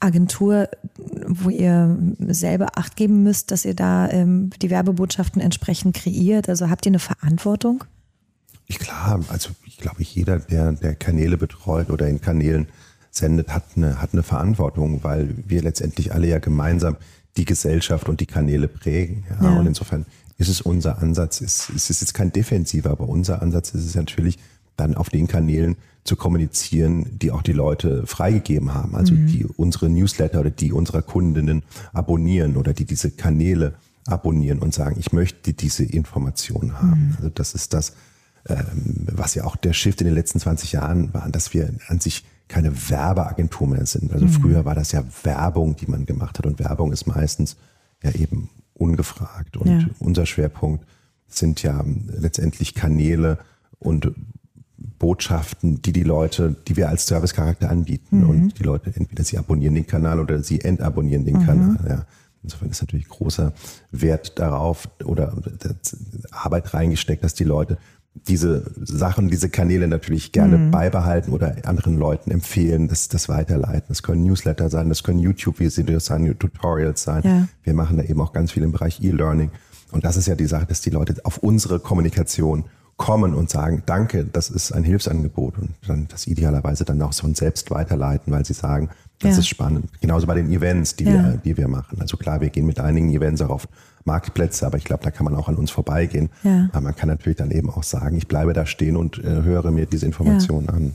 S2: Agentur, wo ihr selber Acht geben müsst, dass ihr da ähm, die Werbebotschaften entsprechend kreiert? Also habt ihr eine Verantwortung?
S1: Ich klar, also ich glaube, jeder, der, der Kanäle betreut oder in Kanälen sendet, hat eine, hat eine Verantwortung, weil wir letztendlich alle ja gemeinsam die Gesellschaft und die Kanäle prägen. Ja?
S2: Ja.
S1: Und insofern ist es unser Ansatz. Es, es ist jetzt kein defensiver, aber unser Ansatz ist es natürlich, dann auf den Kanälen zu kommunizieren, die auch die Leute freigegeben haben. Also mhm. die unsere Newsletter oder die unserer Kundinnen abonnieren oder die diese Kanäle abonnieren und sagen, ich möchte diese Information haben. Mhm. Also das ist das, ähm, was ja auch der Shift in den letzten 20 Jahren war, dass wir an sich keine Werbeagentur mehr sind. Also mhm. früher war das ja Werbung, die man gemacht hat und Werbung ist meistens ja eben ungefragt. Und ja. unser Schwerpunkt sind ja letztendlich Kanäle und Botschaften, die die Leute, die wir als Servicecharakter anbieten. Mhm. Und die Leute, entweder sie abonnieren den Kanal oder sie entabonnieren den mhm. Kanal. Ja. Insofern ist natürlich großer Wert darauf oder Arbeit reingesteckt, dass die Leute diese Sachen, diese Kanäle natürlich gerne mhm. beibehalten oder anderen Leuten empfehlen, das, das weiterleiten. Das können Newsletter sein, das können YouTube-Videos sein, Tutorials sein. Ja. Wir machen da eben auch ganz viel im Bereich E-Learning. Und das ist ja die Sache, dass die Leute auf unsere Kommunikation kommen und sagen, danke, das ist ein Hilfsangebot und dann das idealerweise dann auch von selbst weiterleiten, weil sie sagen, das ja. ist spannend. Genauso bei den Events, die, ja. wir, die wir machen. Also klar, wir gehen mit einigen Events auch auf Marktplätze, aber ich glaube, da kann man auch an uns vorbeigehen. Ja. Aber man kann natürlich dann eben auch sagen, ich bleibe da stehen und äh, höre mir diese Informationen an.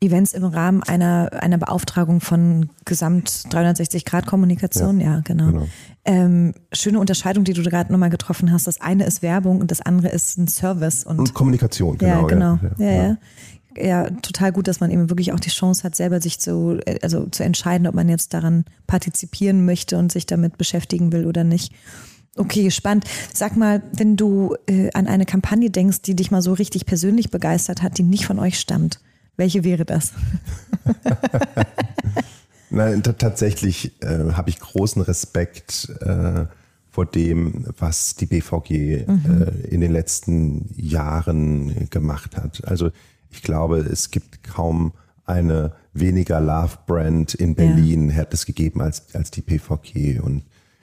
S2: Events im Rahmen einer, einer Beauftragung von Gesamt 360-Grad-Kommunikation, ja, ja, genau. genau. Ähm, schöne Unterscheidung, die du gerade nochmal getroffen hast. Das eine ist Werbung und das andere ist ein Service. Und,
S1: und Kommunikation, genau.
S2: Ja, genau. Ja, ja, ja, total gut, dass man eben wirklich auch die Chance hat, selber sich zu, äh, also zu entscheiden, ob man jetzt daran partizipieren möchte und sich damit beschäftigen will oder nicht. Okay, spannend. Sag mal, wenn du äh, an eine Kampagne denkst, die dich mal so richtig persönlich begeistert hat, die nicht von euch stammt, welche wäre das?
S1: Nein, tatsächlich äh, habe ich großen Respekt äh, vor dem, was die BVG mhm. äh, in den letzten Jahren gemacht hat. Also ich glaube, es gibt kaum eine weniger Love-Brand in Berlin, ja. hat es gegeben als, als die PVG. Und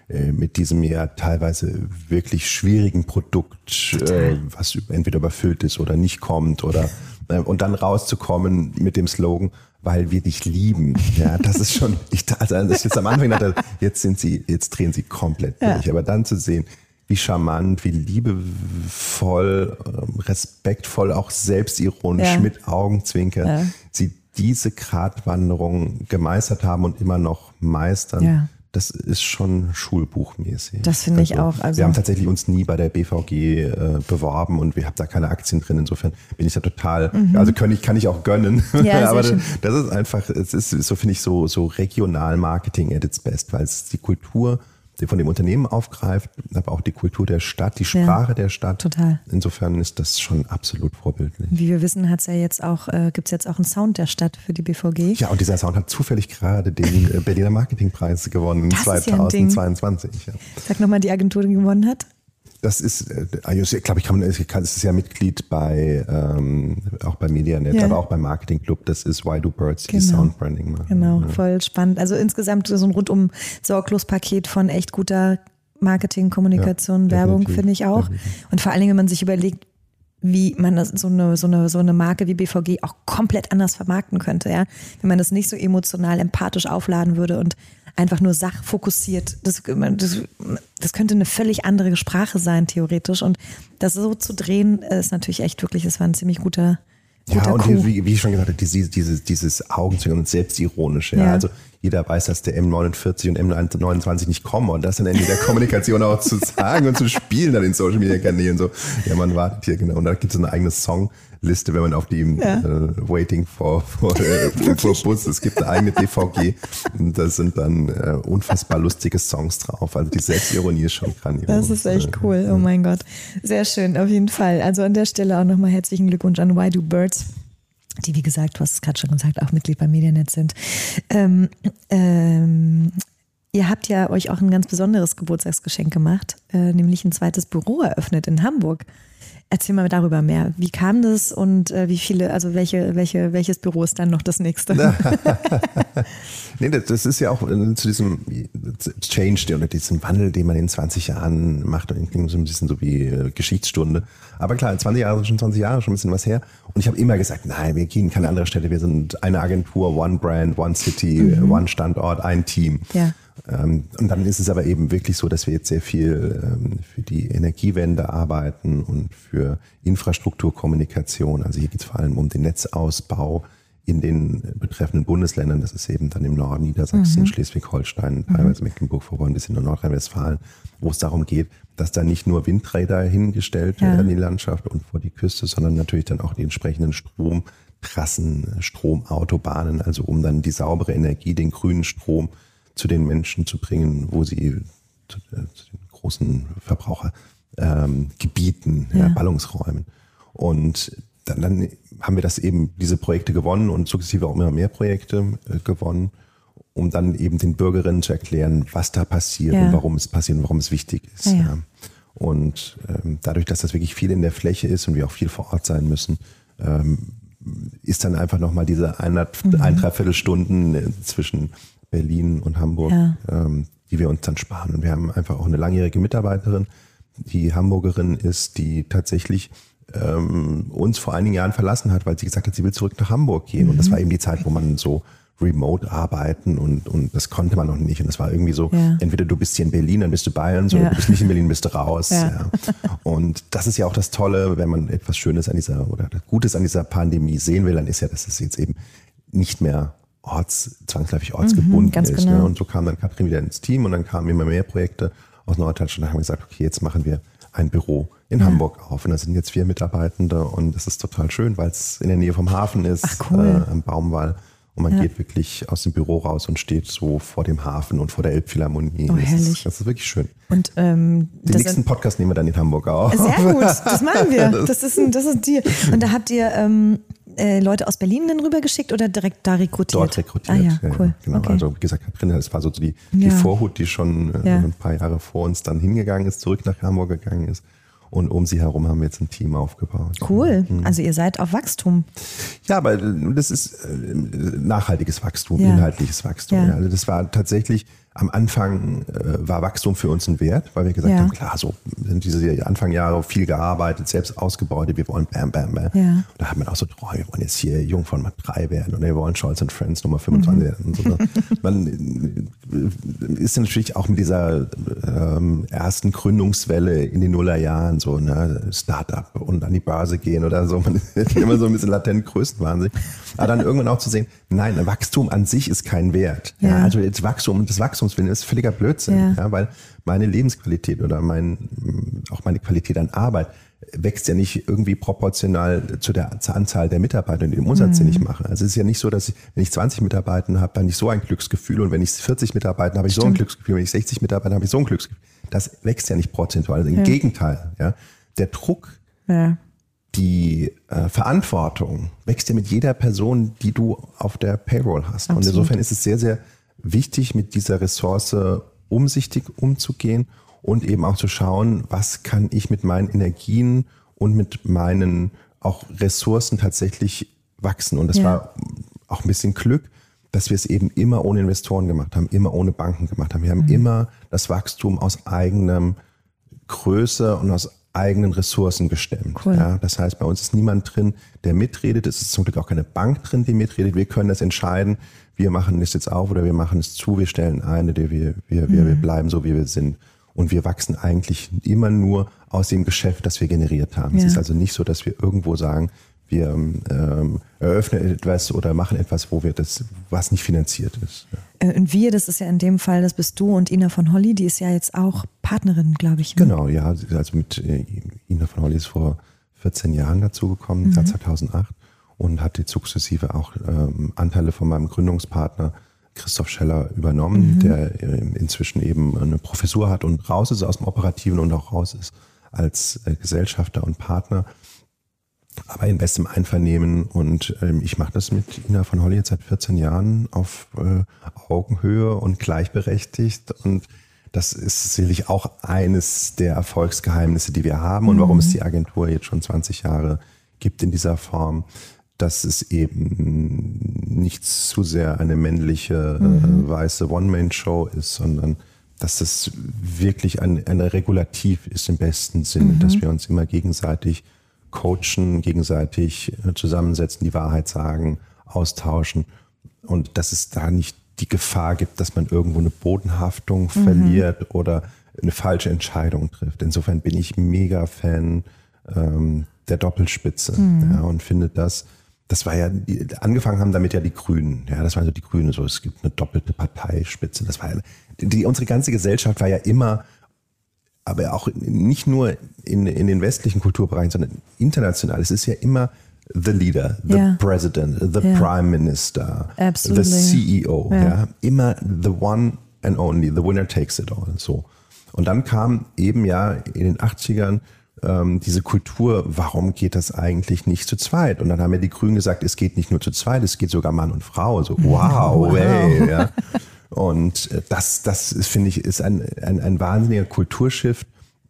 S1: äh, mit diesem ja teilweise wirklich schwierigen Produkt, äh, was entweder überfüllt ist oder nicht kommt oder und dann rauszukommen mit dem Slogan, weil wir dich lieben. Ja, das ist schon, ich, also als ich jetzt am Anfang dachte, jetzt sind sie, jetzt drehen sie komplett durch. Ja. Aber dann zu sehen, wie charmant, wie liebevoll, ähm, respektvoll, auch selbstironisch ja. mit Augenzwinker ja. sie diese Gratwanderung gemeistert haben und immer noch meistern. Das ist schon schulbuchmäßig.
S2: Das finde ich also, auch.
S1: Also wir haben tatsächlich uns nie bei der BVG äh, beworben und wir haben da keine Aktien drin. Insofern bin ich da total, mhm. also kann ich, kann ich auch gönnen. Ja, Aber das, das ist einfach, es ist so, finde ich, so, so regional Marketing at its best, weil es die Kultur von dem Unternehmen aufgreift, aber auch die Kultur der Stadt, die Sprache ja, der Stadt.
S2: Total.
S1: Insofern ist das schon absolut vorbildlich.
S2: Wie wir wissen, hat's ja jetzt auch, äh, gibt es jetzt auch einen Sound der Stadt für die BVG.
S1: Ja, und dieser Sound hat zufällig gerade den äh, Berliner Marketingpreis gewonnen das 2022. Ja
S2: Sag nochmal die Agentur, die gewonnen hat.
S1: Das ist, äh, glaube ich, kann man, es ist ja Mitglied bei, ähm, auch bei MediaNet, ja. aber auch beim Marketing Club. Das ist Why Do Birds, genau. die Soundbranding machen.
S2: Genau, ja. voll spannend. Also insgesamt so ein rundum sorglos Paket von echt guter Marketing, Kommunikation, ja, Werbung, finde ich auch. Definitiv. Und vor allen Dingen, wenn man sich überlegt, wie man das, so eine, so eine, so eine Marke wie BVG auch komplett anders vermarkten könnte, ja. Wenn man das nicht so emotional, empathisch aufladen würde und einfach nur sachfokussiert. Das, das, das könnte eine völlig andere Sprache sein, theoretisch. Und das so zu drehen, ist natürlich echt wirklich, das war ein ziemlich guter,
S1: ja, und die, wie, wie ich schon gesagt habe, dieses, dieses, dieses Augenzwinkern und Selbstironische. Ja. ja. Also jeder weiß, dass der M49 und M29 nicht kommen und das dann Ende der Kommunikation auch zu sagen und zu spielen an den Social Media Kanälen. So, ja, man wartet hier genau. Und da gibt es eine eigene Song, Liste, wenn man auf die ja. äh, Waiting for, for, äh, for Bus, es gibt eine eigene DVG und da sind dann äh, unfassbar lustige Songs drauf. Also die Selbstironie ist schon grandios.
S2: Das ist echt cool, oh mein Gott. Sehr schön, auf jeden Fall. Also an der Stelle auch nochmal herzlichen Glückwunsch an Why Do Birds die, wie gesagt, du hast es gerade schon gesagt, auch Mitglied bei Medianet sind. Ähm, ähm, ihr habt ja euch auch ein ganz besonderes Geburtstagsgeschenk gemacht, äh, nämlich ein zweites Büro eröffnet in Hamburg. Erzähl mal darüber mehr. Wie kam das und äh, wie viele, also welche, welche, welches Büro ist dann noch das nächste?
S1: nee, das, das, ist ja auch äh, zu diesem Change oder diesem Wandel, den man in 20 Jahren macht und klingt so ein bisschen so wie äh, Geschichtsstunde. Aber klar, 20 Jahre sind schon 20 Jahre, schon ein bisschen was her. Und ich habe immer gesagt, nein, wir gehen keine andere Stelle. Wir sind eine Agentur, One Brand, One City, mhm. One Standort, ein Team. Ja. Ähm, und dann ist es aber eben wirklich so, dass wir jetzt sehr viel ähm, für die Energiewende arbeiten und für Infrastrukturkommunikation. Also hier geht es vor allem um den Netzausbau in den betreffenden Bundesländern. Das ist eben dann im Norden Niedersachsen, mhm. Schleswig-Holstein, teilweise mhm. Mecklenburg-Vorpommern bis in Nordrhein-Westfalen, wo es darum geht, dass da nicht nur Windräder hingestellt ja. werden in die Landschaft und vor die Küste, sondern natürlich dann auch die entsprechenden Stromtrassen, Stromautobahnen, also um dann die saubere Energie, den grünen Strom zu den Menschen zu bringen, wo sie zu, äh, zu den großen Verbrauchergebieten, ähm, ja. ja, Ballungsräumen. Und dann, dann haben wir das eben, diese Projekte gewonnen und sukzessive auch immer mehr Projekte äh, gewonnen, um dann eben den Bürgerinnen zu erklären, was da passiert ja. und warum es passiert und warum es wichtig ist. Ja. Und ähm, dadurch, dass das wirklich viel in der Fläche ist und wir auch viel vor Ort sein müssen, ähm, ist dann einfach nochmal diese ein, mhm. ein dreiviertel Stunden äh, zwischen Berlin und Hamburg, ähm, die wir uns dann sparen. Und wir haben einfach auch eine langjährige Mitarbeiterin, die Hamburgerin ist, die tatsächlich ähm, uns vor einigen Jahren verlassen hat, weil sie gesagt hat, sie will zurück nach Hamburg gehen. Mhm. Und das war eben die Zeit, wo man so remote arbeiten und, und das konnte man noch nicht. Und das war irgendwie so, ja. entweder du bist hier in Berlin, dann bist du Bayern, oder ja. du bist nicht in Berlin, bist du raus. Ja. Und das ist ja auch das Tolle, wenn man etwas Schönes an dieser oder Gutes an dieser Pandemie sehen will, dann ist ja, dass es jetzt eben nicht mehr orts, zwangsläufig ortsgebunden mhm, ist. Ne? Genau. Ne? Und so kam dann Katrin wieder ins Team und dann kamen immer mehr Projekte aus Norddeutschland. Und haben wir gesagt, okay, jetzt machen wir ein Büro in ja. Hamburg auf. Und da sind jetzt vier Mitarbeitende und das ist total schön, weil es in der Nähe vom Hafen ist, Ach, cool. äh, am Baumwall. Und man ja. geht wirklich aus dem Büro raus und steht so vor dem Hafen und vor der Elbphilharmonie.
S2: Oh,
S1: das. Ist, das ist wirklich schön.
S2: Und ähm,
S1: den nächsten Podcast nehmen wir dann in Hamburg auf.
S2: Sehr gut, das machen wir. Das ist ein, das ist dir. Und da habt ihr ähm, äh, Leute aus Berlin dann rübergeschickt oder direkt da rekrutiert?
S1: Dort rekrutiert. Ah, ja, cool. genau. Okay. Also wie gesagt, Katrin, das war so die, die ja. Vorhut, die schon äh, ein paar Jahre vor uns dann hingegangen ist, zurück nach Hamburg gegangen ist. Und um sie herum haben wir jetzt ein Team aufgebaut.
S2: Cool. Mhm. Also ihr seid auf Wachstum.
S1: Ja, aber das ist äh, nachhaltiges Wachstum, ja. inhaltliches Wachstum. Ja. Also das war tatsächlich am Anfang äh, war Wachstum für uns ein Wert, weil wir gesagt ja. haben, klar, so sind diese Anfangjahre viel gearbeitet, selbst ausgebaut, wir wollen bam, bam, bam. Ja. Da hat man auch so, oh, wir wollen jetzt hier Jung von Mark 3 werden oder wir wollen Scholz and Friends Nummer 25 mhm. werden. Und so. man äh, ist natürlich auch mit dieser ähm, ersten Gründungswelle in den Nullerjahren so, ne, Startup und an die Börse gehen oder so, man ist immer so ein bisschen latent größenwahnsinnig. Aber dann irgendwann auch zu sehen, nein, Wachstum an sich ist kein Wert. Ja. also jetzt Wachstum, das Wachstumswillen ist völliger Blödsinn, ja. ja. weil meine Lebensqualität oder mein, auch meine Qualität an Arbeit wächst ja nicht irgendwie proportional zu der zur Anzahl der Mitarbeiter und dem Umsatz, mhm. den ich mache. Also es ist ja nicht so, dass ich, wenn ich 20 Mitarbeiter habe, dann ich so ein Glücksgefühl und wenn ich 40 Mitarbeiter habe, ich Stimmt. so ein Glücksgefühl, wenn ich 60 Mitarbeiter habe, ich so ein Glücksgefühl. Das wächst ja nicht prozentual. Also Im ja. Gegenteil, ja. Der Druck, ja die äh, Verantwortung wächst ja mit jeder Person, die du auf der Payroll hast. Absolut. Und insofern ist es sehr, sehr wichtig, mit dieser Ressource umsichtig umzugehen und eben auch zu schauen, was kann ich mit meinen Energien und mit meinen auch Ressourcen tatsächlich wachsen. Und das ja. war auch ein bisschen Glück, dass wir es eben immer ohne Investoren gemacht haben, immer ohne Banken gemacht haben. Wir haben mhm. immer das Wachstum aus eigenem Größe und aus eigenen Ressourcen gestemmt. Cool. Ja, das heißt, bei uns ist niemand drin, der mitredet. Es ist zum Glück auch keine Bank drin, die mitredet. Wir können das entscheiden. Wir machen es jetzt auf oder wir machen es zu. Wir stellen ein, wir, wir, wir, mhm. wir bleiben so, wie wir sind. Und wir wachsen eigentlich immer nur aus dem Geschäft, das wir generiert haben. Ja. Es ist also nicht so, dass wir irgendwo sagen, wir ähm, eröffnen etwas oder machen etwas, wo wir das, was nicht finanziert ist.
S2: Ja. Äh, und wir, das ist ja in dem Fall, das bist du und Ina von Holly, die ist ja jetzt auch Partnerin, glaube ich.
S1: Ne? Genau, ja. Also mit äh, Ina von Holly ist vor 14 Jahren dazugekommen, mhm. 2008, und hat die sukzessive auch ähm, Anteile von meinem Gründungspartner Christoph Scheller übernommen, mhm. der äh, inzwischen eben eine Professur hat und raus ist aus dem Operativen und auch raus ist als äh, Gesellschafter und Partner aber in bestem Einvernehmen. Und ähm, ich mache das mit Ina von Holly jetzt seit 14 Jahren auf äh, Augenhöhe und gleichberechtigt. Und das ist sicherlich auch eines der Erfolgsgeheimnisse, die wir haben und warum es mhm. die Agentur jetzt schon 20 Jahre gibt in dieser Form, dass es eben nicht zu sehr eine männliche, äh, mhm. äh, weiße One-Man-Show ist, sondern dass es wirklich ein, ein Regulativ ist im besten Sinne, mhm. dass wir uns immer gegenseitig coachen, gegenseitig äh, zusammensetzen, die Wahrheit sagen, austauschen und dass es da nicht die Gefahr gibt, dass man irgendwo eine Bodenhaftung mhm. verliert oder eine falsche Entscheidung trifft. Insofern bin ich mega Fan ähm, der Doppelspitze mhm. ja, und finde das, das war ja, angefangen haben damit ja die Grünen. Ja, das waren so die Grünen, so es gibt eine doppelte Parteispitze. Das war ja, die, unsere ganze Gesellschaft war ja immer, aber auch nicht nur in, in den westlichen Kulturbereichen, sondern international. Es ist ja immer the leader, the yeah. president, the yeah. prime minister,
S2: Absolutely.
S1: the CEO. Yeah. Ja, immer the one and only, the winner takes it all. So. Und dann kam eben ja in den 80ern ähm, diese Kultur, warum geht das eigentlich nicht zu zweit? Und dann haben ja die Grünen gesagt, es geht nicht nur zu zweit, es geht sogar Mann und Frau. So, wow, wow. Ey, ja. Und äh, das, das finde ich, ist ein, ein, ein wahnsinniger Kulturschiff.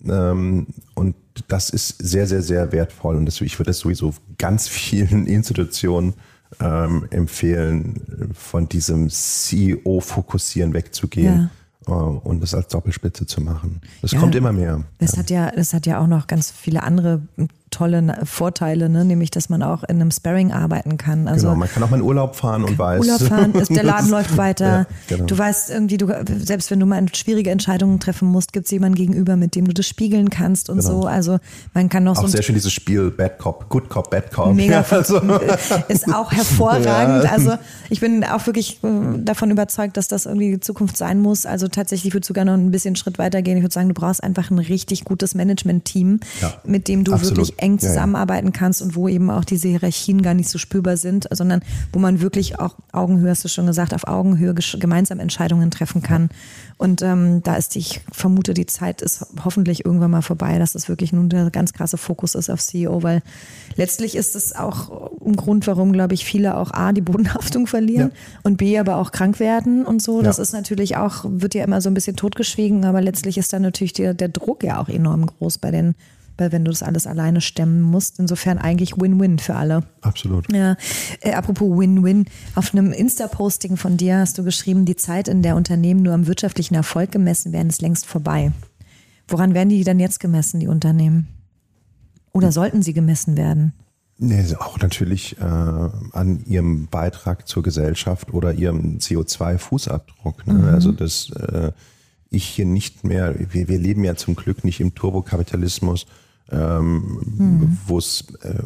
S1: Ähm, und das ist sehr, sehr, sehr wertvoll. Und das, ich würde das sowieso ganz vielen Institutionen ähm, empfehlen, von diesem CEO-Fokussieren wegzugehen. Ja und das als Doppelspitze zu machen. Das ja, kommt immer mehr.
S2: Das ja. hat ja, das hat ja auch noch ganz viele andere tolle Vorteile, ne? nämlich dass man auch in einem Sparring arbeiten kann. Also
S1: genau, man kann auch mal in Urlaub fahren und weiß.
S2: Urlaub fahren, ist, der Laden läuft weiter. Ja, genau. Du weißt irgendwie, du, selbst wenn du mal schwierige Entscheidungen treffen musst, gibt es jemanden gegenüber, mit dem du das spiegeln kannst und genau. so. Also man kann noch
S1: auch
S2: so.
S1: sehr schön dieses Spiel Bad Cop, Good Cop, Bad Cop.
S2: Mega, ja, also. ist auch hervorragend. Ja. Also ich bin auch wirklich äh, davon überzeugt, dass das irgendwie die Zukunft sein muss. Also tatsächlich würde ich sogar noch ein bisschen Schritt weiter gehen. Ich würde sagen, du brauchst einfach ein richtig gutes Management-Team, mit dem du Absolut. wirklich eng zusammenarbeiten kannst und wo eben auch diese Hierarchien gar nicht so spürbar sind, sondern wo man wirklich auch Augenhöhe, hast du schon gesagt, auf Augenhöhe gemeinsam Entscheidungen treffen kann. Und ähm, da ist, ich vermute, die Zeit ist hoffentlich irgendwann mal vorbei, dass das wirklich nun der ganz krasse Fokus ist auf CEO, weil letztlich ist es auch ein Grund, warum, glaube ich, viele auch A, die Bodenhaftung verlieren ja. und B, aber auch krank werden und so. Das ja. ist natürlich auch, wird ja immer so ein bisschen totgeschwiegen, aber letztlich ist dann natürlich der, der Druck ja auch enorm groß bei den wenn du das alles alleine stemmen musst, insofern eigentlich Win-Win für alle.
S1: Absolut.
S2: Ja. Äh, apropos Win-Win, auf einem Insta-Posting von dir hast du geschrieben, die Zeit, in der Unternehmen nur am wirtschaftlichen Erfolg gemessen werden, ist längst vorbei. Woran werden die denn jetzt gemessen, die Unternehmen? Oder sollten sie gemessen werden?
S1: Nee, auch natürlich äh, an ihrem Beitrag zur Gesellschaft oder ihrem CO2-Fußabdruck. Ne? Mhm. Also das äh, ich hier nicht mehr, wir, wir leben ja zum Glück nicht im Turbokapitalismus, ähm, hm. wo es äh,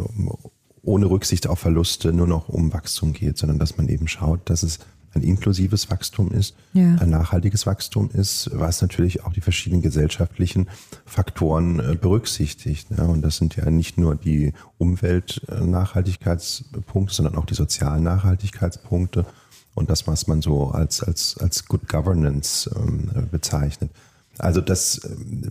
S1: ohne Rücksicht auf Verluste nur noch um Wachstum geht, sondern dass man eben schaut, dass es ein inklusives Wachstum ist, ja. ein nachhaltiges Wachstum ist, was natürlich auch die verschiedenen gesellschaftlichen Faktoren äh, berücksichtigt. Ne? Und das sind ja nicht nur die Umweltnachhaltigkeitspunkte, sondern auch die sozialen Nachhaltigkeitspunkte und das, was man so als, als, als Good Governance ähm, bezeichnet. Also das ähm,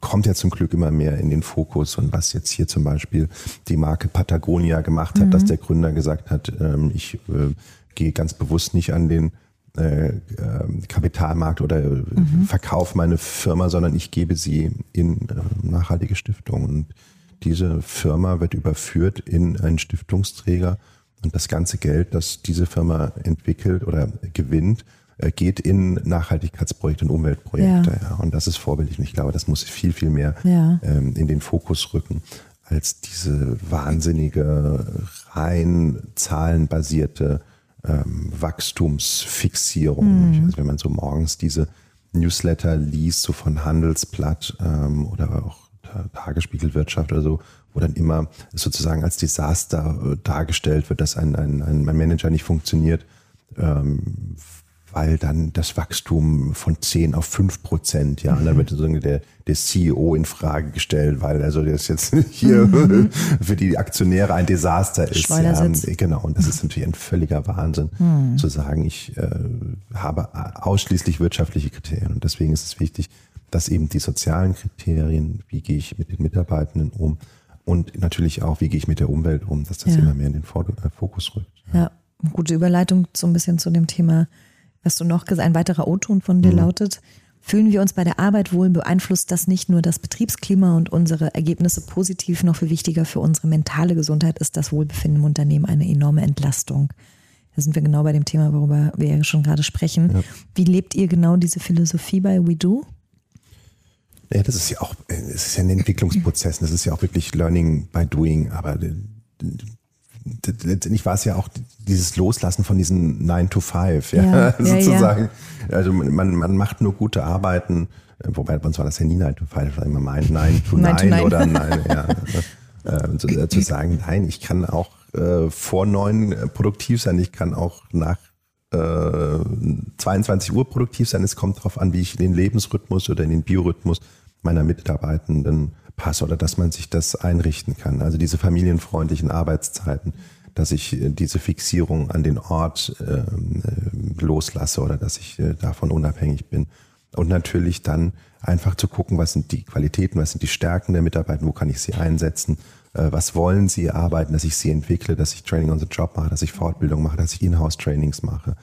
S1: kommt ja zum Glück immer mehr in den Fokus und was jetzt hier zum Beispiel die Marke Patagonia gemacht hat, mhm. dass der Gründer gesagt hat, ähm, ich äh, gehe ganz bewusst nicht an den äh, ähm, Kapitalmarkt oder äh, mhm. verkaufe meine Firma, sondern ich gebe sie in äh, nachhaltige Stiftungen. Und diese Firma wird überführt in einen Stiftungsträger, und das ganze Geld, das diese Firma entwickelt oder gewinnt, geht in Nachhaltigkeitsprojekte und Umweltprojekte. Ja. ja. Und das ist vorbildlich. Und ich glaube, das muss viel, viel mehr ja. ähm, in den Fokus rücken als diese wahnsinnige, rein zahlenbasierte ähm, Wachstumsfixierung. Mhm. Also wenn man so morgens diese Newsletter liest, so von Handelsblatt ähm, oder auch Tagesspiegelwirtschaft oder so, wo dann immer sozusagen als Desaster äh, dargestellt wird, dass ein, ein, ein Manager nicht funktioniert, ähm, weil dann das Wachstum von 10 auf 5 Prozent, ja, und dann wird sozusagen der, der CEO in Frage gestellt, weil also das jetzt hier mhm. für die Aktionäre ein Desaster ist. Ja, genau, und das ist natürlich ein völliger Wahnsinn, mhm. zu sagen, ich äh, habe ausschließlich wirtschaftliche Kriterien und deswegen ist es wichtig, dass eben die sozialen Kriterien, wie gehe ich mit den Mitarbeitenden um, und natürlich auch, wie gehe ich mit der Umwelt um, dass das ja. immer mehr in den äh, Fokus rückt.
S2: Ja, gute Überleitung so ein bisschen zu dem Thema, was du noch gesagt Ein weiterer O-Ton von dir mhm. lautet, fühlen wir uns bei der Arbeit wohl, beeinflusst das nicht nur das Betriebsklima und unsere Ergebnisse positiv, noch viel wichtiger für unsere mentale Gesundheit ist das Wohlbefinden im Unternehmen eine enorme Entlastung. Da sind wir genau bei dem Thema, worüber wir ja schon gerade sprechen. Ja. Wie lebt ihr genau diese Philosophie bei WeDo?
S1: Ja, das ist ja auch, es ist ja ein Entwicklungsprozess. Das ist ja auch wirklich Learning by Doing. Aber letztendlich war es ja auch dieses Loslassen von diesen 9 to 5, ja, ja sozusagen. Ja. Also man, man macht nur gute Arbeiten, äh, wobei bei uns war das ja nie 9 to 5, immer mein 9 to 9, 9, to 9. oder 9, ja. äh, zu, äh, zu, sagen, nein, ich kann auch äh, vor 9 äh, produktiv sein, ich kann auch nach 22 Uhr produktiv sein. Es kommt darauf an, wie ich in den Lebensrhythmus oder in den Biorhythmus meiner Mitarbeitenden passe oder dass man sich das einrichten kann. Also diese familienfreundlichen Arbeitszeiten, dass ich äh, diese Fixierung an den Ort äh, loslasse oder dass ich äh, davon unabhängig bin. Und natürlich dann einfach zu gucken, was sind die Qualitäten, was sind die Stärken der Mitarbeiter, wo kann ich sie einsetzen, äh, was wollen sie arbeiten, dass ich sie entwickle, dass ich Training on the Job mache, dass ich Fortbildung mache, dass ich Inhouse-Trainings mache.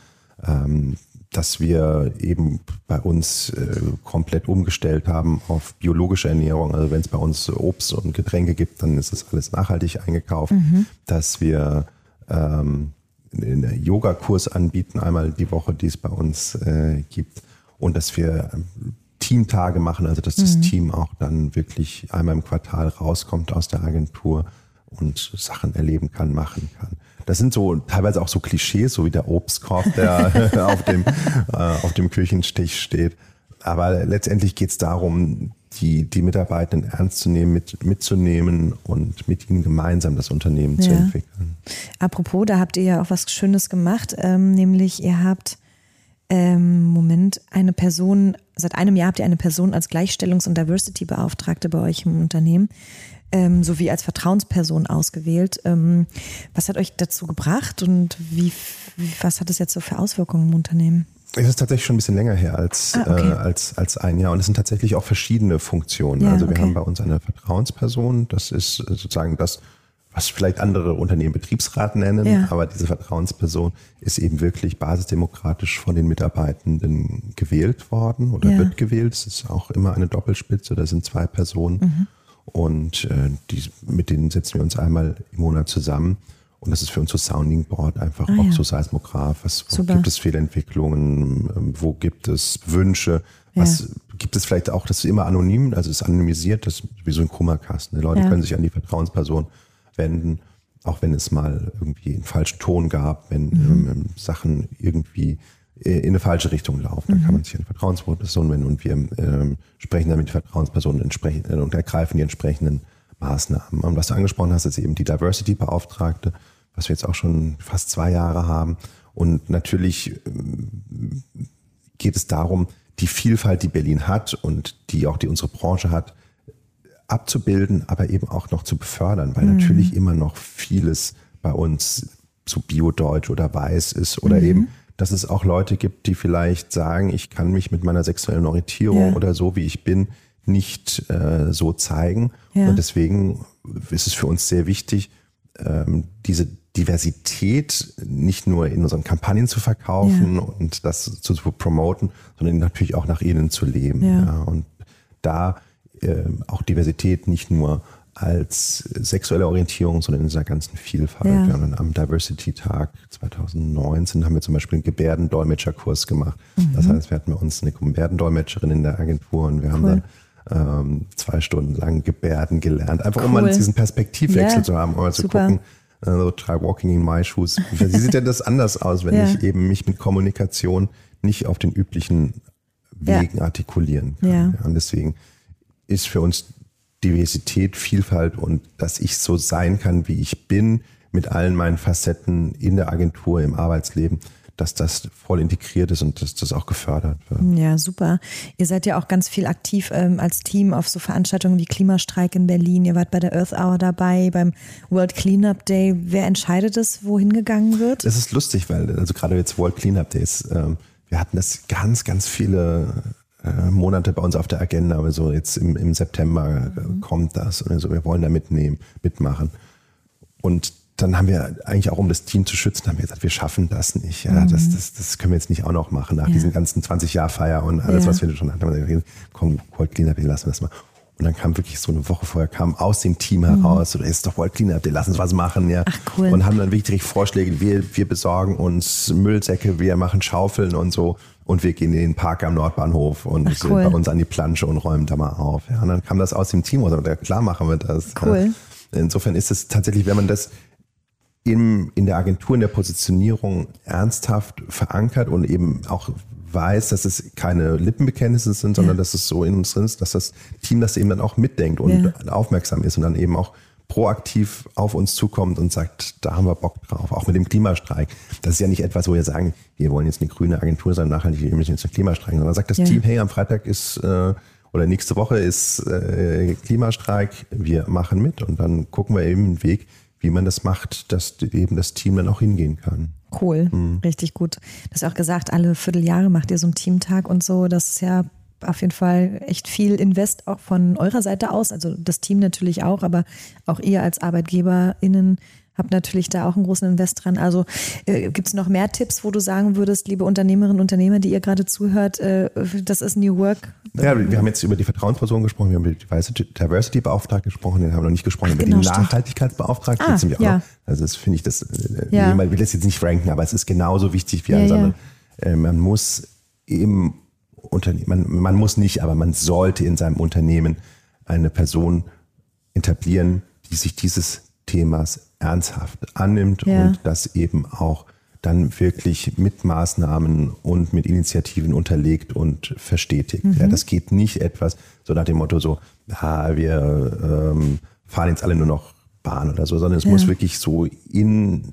S1: Ähm, dass wir eben bei uns äh, komplett umgestellt haben auf biologische Ernährung. Also wenn es bei uns Obst und Getränke gibt, dann ist das alles nachhaltig eingekauft. Mhm. Dass wir ähm, einen Yogakurs anbieten, einmal die Woche, die es bei uns äh, gibt. Und dass wir ähm, Teamtage machen, also dass das mhm. Team auch dann wirklich einmal im Quartal rauskommt aus der Agentur und Sachen erleben kann, machen kann. Das sind so teilweise auch so Klischees, so wie der Obstkorb, der auf, dem, äh, auf dem Küchenstich steht. Aber letztendlich geht es darum, die, die Mitarbeitenden ernst zu nehmen, mit, mitzunehmen und mit ihnen gemeinsam das Unternehmen ja. zu entwickeln.
S2: Apropos, da habt ihr ja auch was Schönes gemacht, ähm, nämlich ihr habt ähm, Moment eine Person, seit einem Jahr habt ihr eine Person als Gleichstellungs- und Diversity-Beauftragte bei euch im Unternehmen ähm, sowie als Vertrauensperson ausgewählt. Ähm, was hat euch dazu gebracht und wie, was hat es jetzt so für Auswirkungen im Unternehmen?
S1: Es ist tatsächlich schon ein bisschen länger her als, ah, okay. äh, als, als ein Jahr und es sind tatsächlich auch verschiedene Funktionen. Ja, also wir okay. haben bei uns eine Vertrauensperson, das ist sozusagen das, was vielleicht andere Unternehmen Betriebsrat nennen, ja. aber diese Vertrauensperson ist eben wirklich basisdemokratisch von den Mitarbeitenden gewählt worden oder ja. wird gewählt. Es ist auch immer eine Doppelspitze, da sind zwei Personen. Mhm. Und äh, die, mit denen setzen wir uns einmal im Monat zusammen. Und das ist für uns so Sounding Board, einfach ah, auch ja. so Seismograph. Was, wo gibt es Fehlentwicklungen? Ähm, wo gibt es Wünsche? Was ja. gibt es vielleicht auch, das ist immer anonym, also es ist anonymisiert, das ist wie so ein Kummerkasten. Die Leute ja. können sich an die Vertrauensperson wenden, auch wenn es mal irgendwie einen falschen Ton gab, wenn mhm. ähm, Sachen irgendwie in eine falsche Richtung laufen. Dann mhm. kann man sich an die Vertrauensperson wenden und wir ähm, sprechen dann mit der Vertrauensperson entsprechend äh, und ergreifen die entsprechenden Maßnahmen. Und was du angesprochen hast, ist eben die Diversity-Beauftragte, was wir jetzt auch schon fast zwei Jahre haben. Und natürlich ähm, geht es darum, die Vielfalt, die Berlin hat und die auch die unsere Branche hat, abzubilden, aber eben auch noch zu befördern, weil mhm. natürlich immer noch vieles bei uns so biodeutsch oder weiß ist oder mhm. eben dass es auch Leute gibt, die vielleicht sagen, ich kann mich mit meiner sexuellen Orientierung ja. oder so, wie ich bin, nicht äh, so zeigen. Ja. Und deswegen ist es für uns sehr wichtig, ähm, diese Diversität nicht nur in unseren Kampagnen zu verkaufen ja. und das zu, zu, promoten, sondern natürlich auch nach innen zu leben. Und da äh, auch Diversität nicht nur als sexuelle Orientierung, sondern in dieser ganzen Vielfalt. Ja. Wir haben am Diversity-Tag 2019 haben wir zum Beispiel einen Gebärdendolmetscherkurs gemacht. Mhm. Das heißt, wir hatten bei uns eine Gebärdendolmetscherin in der Agentur und wir haben dann ähm, zwei Stunden lang Gebärden gelernt. Einfach cool. um mal diesen Perspektivwechsel ja. zu haben, um mal zu gucken, also try walking in my shoes. Wie sieht denn das anders aus, wenn ja. ich eben mich mit Kommunikation nicht auf den üblichen Wegen artikulieren kann? Und deswegen ist für uns Diversität, Vielfalt und dass ich so sein kann, wie ich bin, mit allen meinen Facetten in der Agentur, im Arbeitsleben, dass das voll integriert ist und dass das auch gefördert wird.
S2: Ja, super. Ihr seid ja auch ganz viel aktiv ähm, als Team auf so Veranstaltungen wie Klimastreik in Berlin. Ihr wart bei der Earth Hour dabei, beim World Cleanup Day. Wer entscheidet es, wohin gegangen wird?
S1: Es ist lustig, weil also gerade jetzt World Cleanup Day ist, ähm, wir hatten das ganz, ganz viele äh, Monate bei uns auf der Agenda, aber so jetzt im, im September mhm. kommt das und so, wir wollen da mitnehmen, mitmachen. Und dann haben wir eigentlich auch, um das Team zu schützen, haben wir gesagt, wir schaffen das nicht. Ja, mhm. das, das, das können wir jetzt nicht auch noch machen nach ja. diesen ganzen 20 Jahr Feier und alles, ja. was wir schon hatten. Haben wir gesagt, komm, Cold Cleanup, wir lassen das mal. Und dann kam wirklich so eine Woche vorher, kam aus dem Team mhm. heraus, oder ist doch World Cleanup, lass uns was machen, ja. Ach, cool. Und haben dann wirklich Vorschläge, wir, wir besorgen uns Müllsäcke, wir machen Schaufeln und so und wir gehen in den Park am Nordbahnhof und Ach, cool. bei uns an die Plansche und räumen da mal auf. Ja, und dann kam das aus dem Team, oder klar machen wir das.
S2: Cool.
S1: Ja. Insofern ist es tatsächlich, wenn man das in, in der Agentur, in der Positionierung ernsthaft verankert und eben auch weiß, dass es keine Lippenbekenntnisse sind, sondern ja. dass es so in uns drin ist, dass das Team das eben dann auch mitdenkt und ja. aufmerksam ist und dann eben auch proaktiv auf uns zukommt und sagt, da haben wir Bock drauf. Auch mit dem Klimastreik. Das ist ja nicht etwas, wo wir sagen, wir wollen jetzt eine grüne Agentur sein, nachhaltig, wir müssen jetzt einen Klimastreik, sondern sagt das ja. Team, hey, am Freitag ist äh, oder nächste Woche ist äh, Klimastreik, wir machen mit und dann gucken wir eben einen Weg, wie man das macht, dass eben das Team dann auch hingehen kann.
S2: Cool, mhm. richtig gut. Du hast auch gesagt, alle Vierteljahre macht ihr so einen Teamtag und so. Das ist ja auf jeden Fall echt viel Invest auch von eurer Seite aus. Also das Team natürlich auch, aber auch ihr als ArbeitgeberInnen habe natürlich da auch einen großen Invest dran. Also äh, gibt es noch mehr Tipps, wo du sagen würdest, liebe Unternehmerinnen und Unternehmer, die ihr gerade zuhört, äh, das ist New Work?
S1: Ja, wir haben jetzt über die Vertrauensperson gesprochen, wir haben über die Diversity-Beauftragte gesprochen, den haben wir noch nicht gesprochen, Ach, über genau, die Nachhaltigkeitsbeauftragte. Ah, ja. Also das finde ich, das, äh, ja. man will das jetzt nicht ranken, aber es ist genauso wichtig wie ja, andere. Ja. Äh, man muss im Unternehmen, man, man muss nicht, aber man sollte in seinem Unternehmen eine Person etablieren, die sich dieses Themas ernsthaft annimmt ja. und das eben auch dann wirklich mit Maßnahmen und mit Initiativen unterlegt und verstetigt. Mhm. Ja, das geht nicht etwas so nach dem Motto so, ha, wir ähm, fahren jetzt alle nur noch Bahn oder so, sondern es ja. muss wirklich so in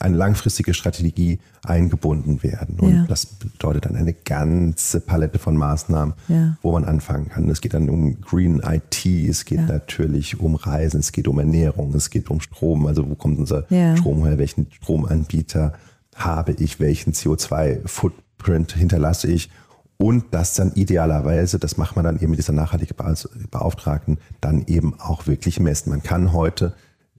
S1: eine langfristige Strategie eingebunden werden. Und ja. das bedeutet dann eine ganze Palette von Maßnahmen, ja. wo man anfangen kann. Es geht dann um Green IT, es geht ja. natürlich um Reisen, es geht um Ernährung, es geht um Strom. Also wo kommt unser Strom her? Welchen Stromanbieter habe ich? Welchen CO2-Footprint hinterlasse ich? Und das dann idealerweise, das macht man dann eben mit dieser Nachhaltigkeitsbeauftragten, dann eben auch wirklich messen. Man kann heute